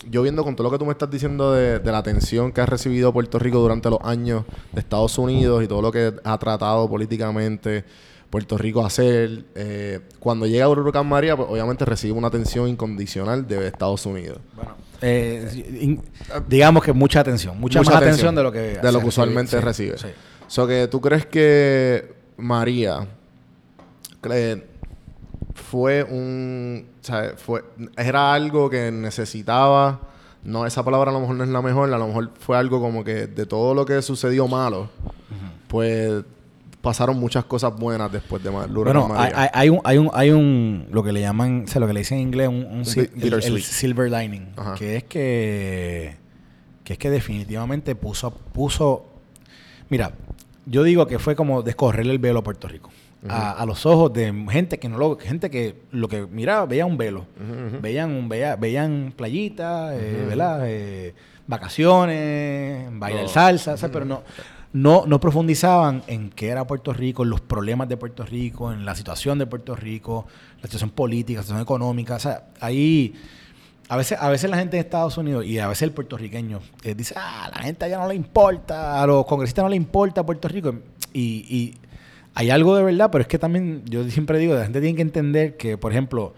yo viendo con todo lo que tú me estás diciendo de, de la atención que ha recibido Puerto Rico durante los años de Estados Unidos y todo lo que ha tratado políticamente Puerto Rico a hacer, eh, cuando llega huracán María, pues obviamente recibe una atención incondicional de Estados Unidos. Bueno, eh, in- digamos que mucha atención, mucha, Mucha más atención atención de lo que, de lo que usualmente Sí, recibe. sí. So que tú crees que María eh, fue un, sea, fue, era algo que necesitaba, no, esa palabra a lo mejor no es la mejor, a lo mejor fue algo como que de todo lo que sucedió malo, pues pasaron muchas cosas buenas después de Ma- el huracán Bueno, hay, María. hay- hay un, hay un, hay un, lo que le llaman, o sea, lo que le dicen en inglés, un, un el, el silver lining, Ajá. que es que, que es que definitivamente puso, puso, mira, yo digo que fue como descorrerle el velo a Puerto Rico. A, a los ojos de gente que no lo, gente que lo que miraba veía un velo, veían un veía, veían playitas, eh, ¿verdad? Eh, vacaciones, bailar No. salsa, ¿sabes? pero no, no, no profundizaban en qué era Puerto Rico, en los problemas de Puerto Rico, en la situación de Puerto Rico, la situación política, la situación económica. O sea, ahí a veces, a veces la gente de Estados Unidos y a veces el puertorriqueño eh, dice, ah, la gente allá no le importa, a los congresistas no le importa Puerto Rico. Y, y hay algo de verdad, pero es que también yo siempre digo, la gente tiene que entender que, por ejemplo,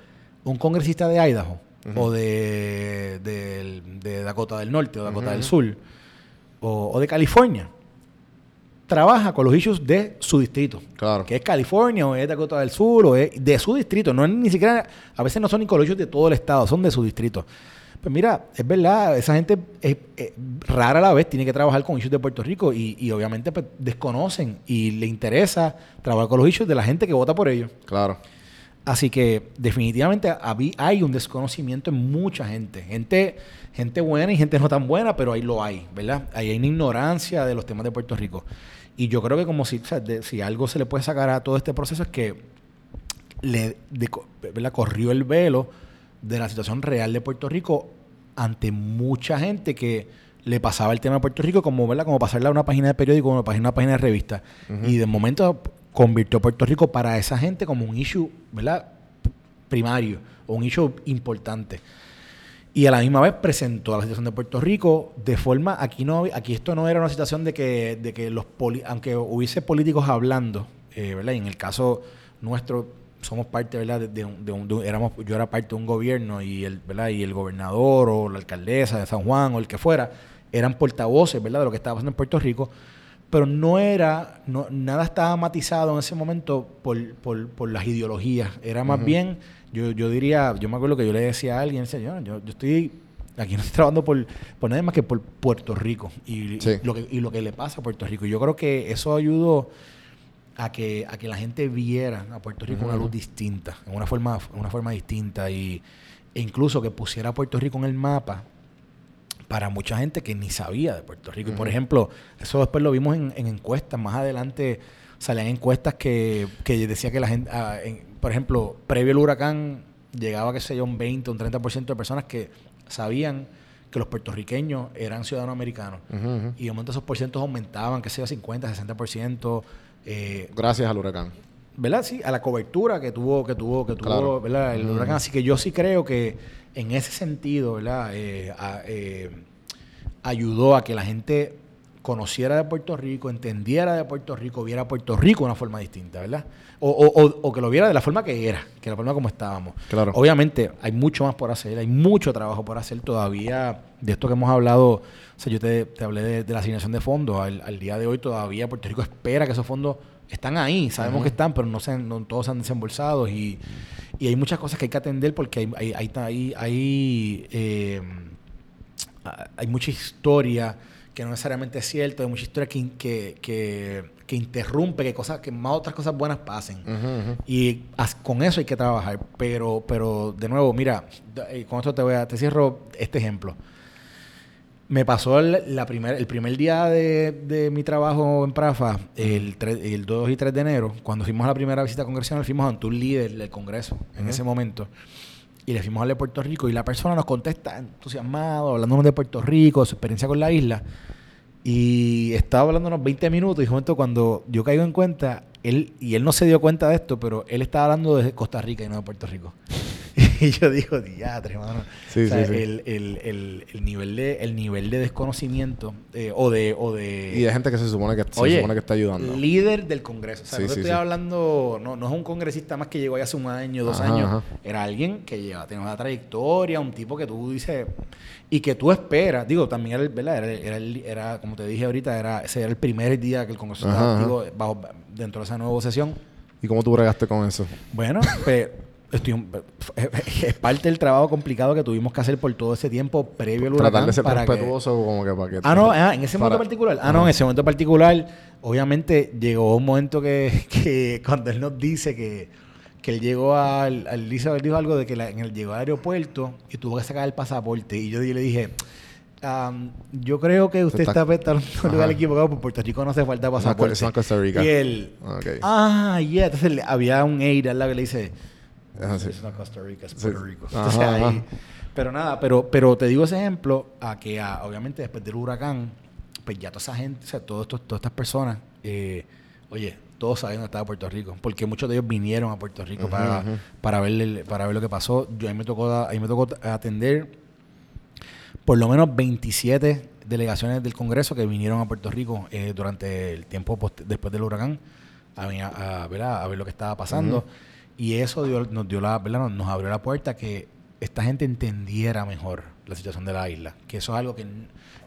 un congresista de Idaho o de, de- de Dakota del Norte o Dakota del Sur o, o de California trabaja con los issues de su distrito. Claro. Que es California o es Dakota del Sur o es de su distrito. No es ni siquiera, a veces no son ni con los issues de todo el estado, son de su distrito. Pues mira, es verdad, esa gente es, es rara a la vez tiene que trabajar con issues de Puerto Rico y, y obviamente pues, desconocen y le interesa trabajar con los issues de la gente que vota por ellos. Claro. Así que definitivamente hay un desconocimiento en mucha gente. Gente, gente buena y gente no tan buena, pero ahí lo hay, ¿verdad? Ahí hay una ignorancia de los temas de Puerto Rico. Y yo creo que como si, o sea, de- si algo se le puede sacar a todo este proceso es que le de- ¿verdad? corrió el velo de la situación real de Puerto Rico ante mucha gente que le pasaba el tema de Puerto Rico como, ¿verdad? como pasarle a una página de periódico o una página, una página de revista. Y de momento convirtió Puerto Rico para esa gente como un issue ¿verdad? primario o un issue importante. Y a la misma vez presentó la situación de Puerto Rico de forma, aquí no aquí esto no era una situación de que, de que los poli- aunque hubiese políticos hablando, eh, ¿verdad? Y en el caso nuestro somos parte, ¿verdad? De, de un- de un- de un- éramos, yo era parte de un gobierno y el, ¿verdad? Y el gobernador o la alcaldesa de San Juan o el que fuera eran portavoces, ¿verdad? De lo que estaba pasando en Puerto Rico. Pero no era, no, nada estaba matizado en ese momento por, por, por las ideologías. Era más bien, yo, yo diría, yo me acuerdo que yo le decía a alguien, decía, yo, yo, estoy aquí no estoy trabajando por, por nada más que por Puerto Rico y, Sí. y lo que, y lo que le pasa a Puerto Rico. Y yo creo que eso ayudó a que, a que la gente viera a Puerto Rico una luz distinta, en una forma, en una forma distinta y, e incluso que pusiera a Puerto Rico en el mapa para mucha gente que ni sabía de Puerto Rico. Y por ejemplo, eso después lo vimos en, en encuestas. Más adelante salían encuestas que, que decía que la gente, ah, en- por ejemplo, previo al huracán, llegaba, qué sé yo, un 20, un 30% de personas que sabían que los puertorriqueños eran ciudadanos americanos. Y de momento esos porcientos aumentaban, qué sé yo, 50, 60%. Eh, Gracias al huracán. ¿verdad? Sí, a la cobertura que tuvo, que tuvo, que tuvo, Claro. ¿verdad? El Mm. huracán. Así que yo sí creo que en ese sentido, ¿verdad? Eh, a- eh, ayudó a que la gente conociera de Puerto Rico, entendiera de Puerto Rico, viera a Puerto Rico de una forma distinta, ¿verdad? O, o- o- o que lo viera de la forma que era, que la forma como estábamos. Claro. Obviamente hay mucho más por hacer, hay mucho trabajo por hacer todavía. De esto que hemos hablado, o sea, yo te, te hablé de, de la asignación de fondos. Al, al día de hoy todavía Puerto Rico espera que esos fondos están ahí, sabemos que están, pero no, se, no todos se han desembolsado y, y hay muchas cosas que hay que atender porque hay, hay, hay, hay- hay, eh, hay mucha historia que no necesariamente es cierto, hay mucha historia que, que, que, que interrumpe que cosas, que más otras cosas buenas pasen. Ujú, ujú. Y as- con eso hay que trabajar. Pero, pero de nuevo, mira, eh, con esto te voy a, te cierro este ejemplo. Me pasó el, la primer, el primer día de, de mi trabajo en Prafa, el, tre- el 2 y 3 de enero, cuando fuimos a la primera visita congresional, fuimos ante un líder del Congreso en ese momento. Y le fuimos a hablar de Puerto Rico y la persona nos contesta entusiasmado, hablándonos de Puerto Rico, su experiencia con la isla. Y estaba hablándonos 20 minutos y momento cuando yo caigo en cuenta, él, y él no se dio cuenta de esto, pero él estaba hablando de Costa Rica y no de Puerto Rico. y yo digo, diatre, hermano. Sí, O sea, sí, sí. El, el- el- el nivel de, el nivel de desconocimiento eh, o de... O de Y de gente que se supone que, se supone que está ayudando. líder del Congreso. O sea, no te estoy hablando, no, no es un congresista más que llegó ahí hace un año, dos Ajá, años. ajá. Era alguien que lleva, tenía una trayectoria, un tipo que tú dices, y que tú esperas. Digo, también era, ¿verdad? Era, era, era, como te dije ahorita, era, ese era el primer día que el Congreso Ajá, estaba activo bajo, dentro de esa nueva sesión. ¿Y cómo tú bregaste con eso? Bueno, pues estoy es parte del trabajo complicado que tuvimos que hacer por todo ese tiempo previo al huracán. Tratar de ser para que- respetuoso como que para que... Ah, no, ah, en ese momento particular. Ah, no, en ese momento particular, obviamente llegó un momento que, que cuando él nos dice que, que él llegó al, al dijo algo de que la- en el, llegó al aeropuerto y tuvo que sacar el pasaporte. Y yo, yo le dije, "Am, yo creo que usted está- está, en un lugar equivocado, porque Puerto Rico no hace falta pasaporte. Costa Rica. Y él, ah, yeah. Entonces había un aire al lado que le dice, Es así. It's not Costa Rica, es Sí. Puerto Rico. Ajá, Entonces, ahí- ajá. pero nada, pero, pero te digo ese ejemplo a que ah, obviamente después del huracán, pues ya toda esa gente, o sea, todas estas personas, eh, oye, todos saben dónde estaba Puerto Rico, porque muchos de ellos vinieron a Puerto Rico para, para, ver el- para ver lo que pasó. Yo ahí me tocó, ahí me tocó atender por lo menos 27 delegaciones del Congreso que vinieron a Puerto Rico eh, durante el tiempo después del huracán a, a, a ver, a ver lo que estaba pasando. Y eso nos dio la, ¿verdad? Nos, abrió la puerta que esta gente entendiera mejor la situación de la isla. Que eso es algo que,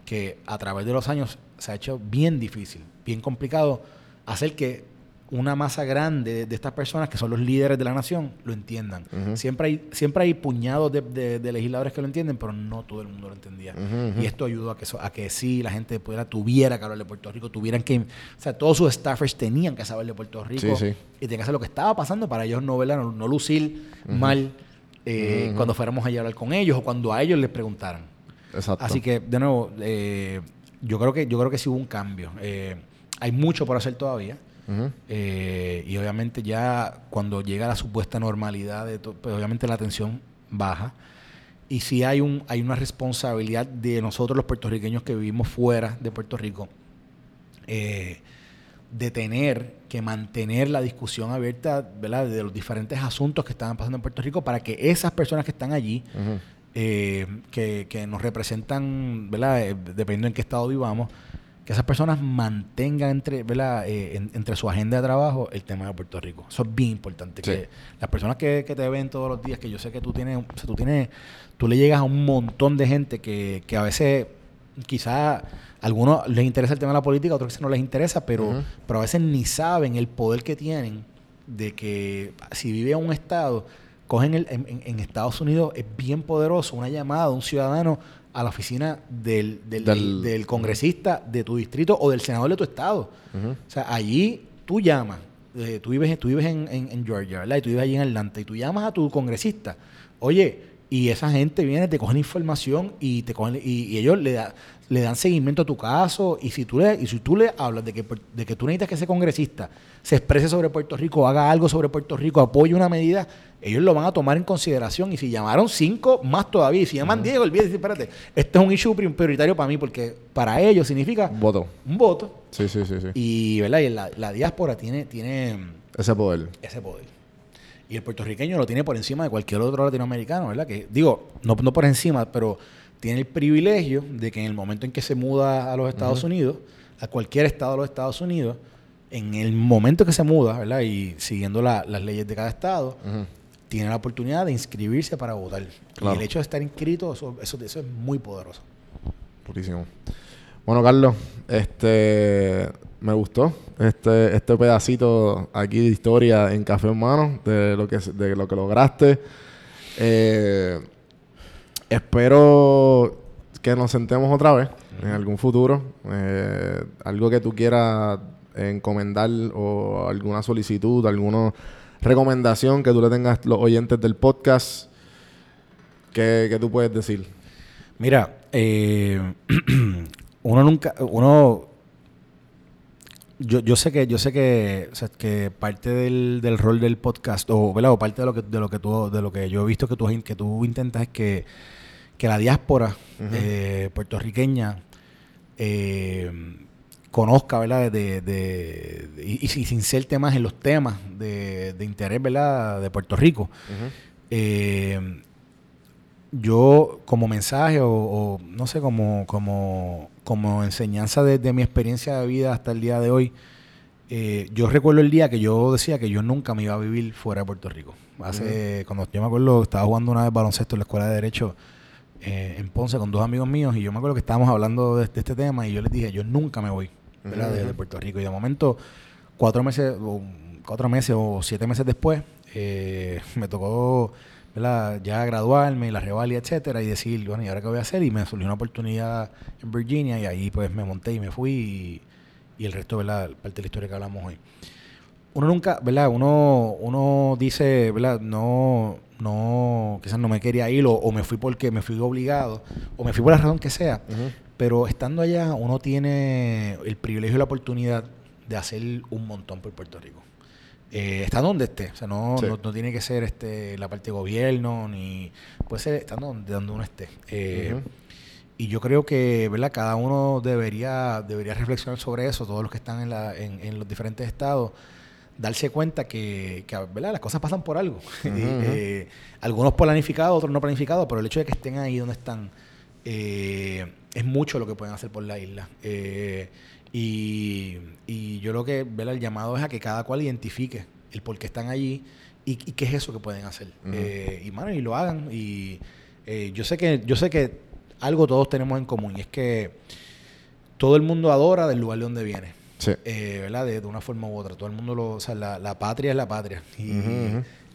que a través de los años se ha hecho bien difícil, bien complicado, hacer que una masa grande de, de estas personas que son los líderes de la nación lo entiendan. Siempre hay siempre hay puñados de, de- de legisladores que lo entienden, pero no todo el mundo lo entendía. Y esto ayudó a que, a que sí, la gente pudiera, tuviera que hablar de Puerto Rico, tuvieran que, o sea, todos sus staffers tenían que saber de Puerto Rico Sí, sí. y tenían que saber lo que estaba pasando para ellos no, no, no lucir mal eh, cuando fuéramos allá a hablar con ellos o cuando a ellos les preguntaran. Exacto. Así que, de nuevo, eh, yo creo que yo creo que sí hubo un cambio. Eh, hay mucho por hacer todavía. Eh, y obviamente ya cuando llega la supuesta normalidad, de pues obviamente la tensión baja. Y sí hay, un, hay una responsabilidad de nosotros los puertorriqueños que vivimos fuera de Puerto Rico, eh, de tener que mantener la discusión abierta ¿verdad? de los diferentes asuntos que estaban pasando en Puerto Rico para que esas personas que están allí, eh, que, que nos representan, ¿verdad? Dependiendo en qué estado vivamos, que esas personas mantengan entre, ¿verdad? Eh, en- entre su agenda de trabajo el tema de Puerto Rico. Eso es bien importante. Sí. Que las personas que, que te ven todos los días, que yo sé que tú tienes, o sea, tú tienes, tú le llegas a un montón de gente que, que a veces quizás a algunos les interesa el tema de la política, a otros quizás no les interesa, pero, pero a veces ni saben el poder que tienen de que si vive en un estado, cogen el, en, en- en Estados Unidos, es bien poderoso una llamada de un ciudadano a la oficina del, del, Del- del congresista de tu distrito o del senador de tu estado. O sea, allí tú llamas, eh, tú vives, tú vives en, en- en Georgia, ¿verdad? Y tú vives allí en Atlanta y tú llamas a tu congresista. Oye, y esa gente viene, te cogen información y te cogen, y, y ellos le, da- le dan seguimiento a tu caso. Y si tú le, y si tú le hablas de que, de que tú necesitas que ese congresista se exprese sobre Puerto Rico, haga algo sobre Puerto Rico, apoye una medida, ellos lo van a tomar en consideración. Y si llamaron cinco, más todavía. Y si llaman Diego, olvídate, espérate, este es un issue pri- prioritario para mí, porque para ellos significa Voto. un voto. Sí, sí, sí, sí. Y, ¿verdad? y la, la diáspora tiene, tiene Ese poder. ese poder. Y el puertorriqueño lo tiene por encima de cualquier otro latinoamericano, ¿verdad? Que digo, no, no por encima, pero tiene el privilegio de que en el momento en que se muda a los Estados Unidos, a cualquier estado de los Estados Unidos, en el momento que se muda, ¿verdad? Y siguiendo la- las leyes de cada estado, tiene la oportunidad de inscribirse para votar. Claro. Y el hecho de estar inscrito, eso, eso, eso es muy poderoso. Purísimo. Bueno, Carlos, este me gustó este este pedacito aquí de historia en Café en Mano de lo que de lo que lograste. Eh, espero que nos sentemos otra vez en algún futuro. Eh, algo que tú quieras encomendar o alguna solicitud, alguna recomendación que tú le tengas a los oyentes del podcast. ¿Qué, qué tú puedes decir? Mira, eh, uno nunca, uno, yo, yo sé que, yo sé que, o sea, que parte del, del rol del podcast o, ¿verdad? o parte de lo que, de lo que tú, de lo que yo he visto que tú, que tú intentas es que, que la diáspora eh, puertorriqueña eh, conozca, ¿verdad? De, de- de- y, y sin ser temas en los temas de, de interés, ¿verdad? De Puerto Rico. Eh, yo como mensaje o, o, no sé, como, como, como enseñanza de, de mi experiencia de vida hasta el día de hoy, eh, yo recuerdo el día que yo decía que yo nunca me iba a vivir fuera de Puerto Rico. Hace, cuando yo me acuerdo, estaba jugando una vez baloncesto en la escuela de Derecho eh, en Ponce con dos amigos míos y yo me acuerdo que estábamos hablando de, de este tema y yo les dije, yo nunca me voy ¿verdad? De. Puerto Rico. Y de momento, cuatro meses, o cuatro meses o siete meses después, eh, me tocó ¿verdad? ya graduarme y la revalia, etcétera, y decir, bueno, ¿y ahora qué voy a hacer? Y me surgió una oportunidad en Virginia y ahí pues me monté y me fui y, y el resto, ¿verdad? Parte de la historia que hablamos hoy. Uno nunca, ¿verdad? Uno, uno dice, ¿verdad? No, no, quizás no me quería ir o, o me fui porque me fui obligado o me fui por la razón que sea. Pero estando allá, uno tiene el privilegio y la oportunidad de hacer un montón por Puerto Rico. Eh, está donde esté. O sea, no, Sí. no, no tiene que ser este la parte de gobierno, ni puede ser estando donde, donde uno esté. Eh. Y yo creo que, ¿verdad? Cada uno debería, debería reflexionar sobre eso, todos los que están en, la, en, en los diferentes estados, darse cuenta que, que, ¿verdad? Las cosas pasan por algo. Eh, algunos planificados, otros no planificados, pero el hecho de que estén ahí donde están eh, es mucho lo que pueden hacer por la isla. Eh, y, y yo lo que, ¿verdad? El llamado es a que cada cual identifique el por qué están allí ¿Y, y qué es eso que pueden hacer? Y, mano, y lo hagan. Y yo sé que yo sé que algo todos tenemos en común y es que todo el mundo adora del lugar de donde viene. Sí. Eh, ¿Verdad? De, de una forma u otra. Todo el mundo lo... O sea, la, la patria es la patria. Y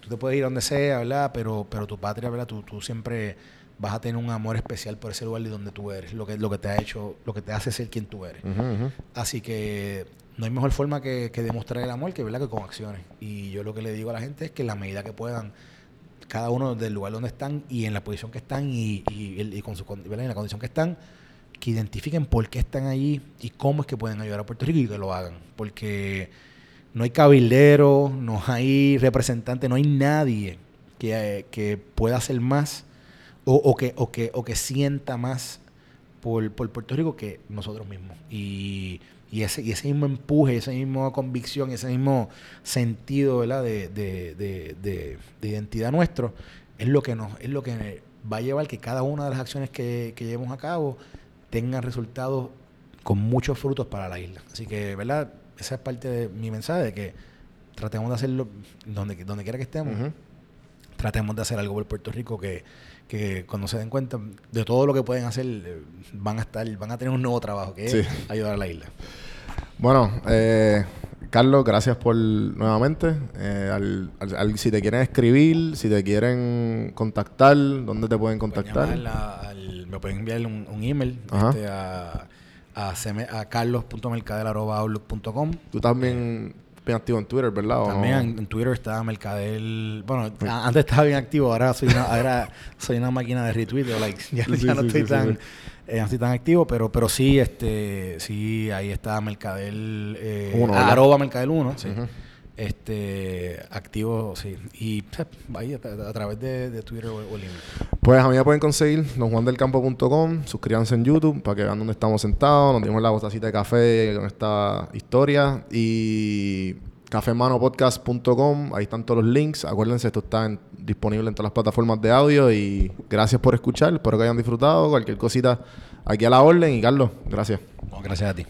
tú te puedes ir donde sea, ¿verdad? Pero, pero tu patria, ¿verdad? Tú, tú siempre vas a tener un amor especial por ese lugar de donde tú eres. Lo que, lo que te ha hecho... Lo que te hace ser quien tú eres. Así que no hay mejor forma que, que demostrar el amor que, ¿verdad? que con acciones. Y yo lo que le digo a la gente es que en la medida que puedan, cada uno del lugar donde están y en la posición que están y, y, con su, ¿verdad? en la condición que están, que identifiquen por qué están allí y cómo es que pueden ayudar a Puerto Rico y que lo hagan. Porque no hay cabildero, no hay representante, no hay nadie que, eh, que pueda hacer más o, que, o, que, o que sienta más por, por Puerto Rico que nosotros mismos. Y, y ese, y ese mismo empuje, esa misma convicción, ese mismo sentido de, de- de identidad nuestro es lo que nos, es lo que va a llevar que cada una de las acciones que, que llevemos a cabo tengan resultados con muchos frutos para la isla. Así que, ¿verdad? Esa es parte de mi mensaje de que tratemos de hacerlo donde, donde quiera que estemos tratemos de hacer algo por Puerto Rico que, que cuando se den cuenta de todo lo que pueden hacer eh, van a estar van a tener un nuevo trabajo que Sí. es ayudar a la isla Bueno, eh, Carlos, gracias por nuevamente. Eh, al- al- al- si te quieren escribir, si te quieren contactar, ¿dónde te pueden Pueden contactar? llamar a- al- me pueden enviar un, un email este, a, a, carlos.mercadel.outlook.com Tú también bien activo en Twitter, ¿verdad? ¿O También no? en, en Twitter está Mercadel. Bueno, antes estaba bien activo, ahora soy una, ahora soy una máquina de retweet o likes. Ya, Sí, ya no estoy tan. Eh, no estoy tan activo, pero, pero sí, este, sí, ahí está Mercadel, eh, arroba Mercadel 1, sí. Este, activo, sí. Y pues, ahí a, a través de, de Twitter o, o LinkedIn. Pues a mí me pueden conseguir donjuandelcampo.com, suscríbanse en YouTube para que vean dónde estamos sentados, nos dimos la botacita de café con esta historia y cafemanopodcast.com, ahí están todos los links, acuérdense, esto está disponible en todas las plataformas de audio y gracias por escuchar, espero que hayan disfrutado, cualquier cosita aquí a la orden y Carlos, gracias. Gracias a ti.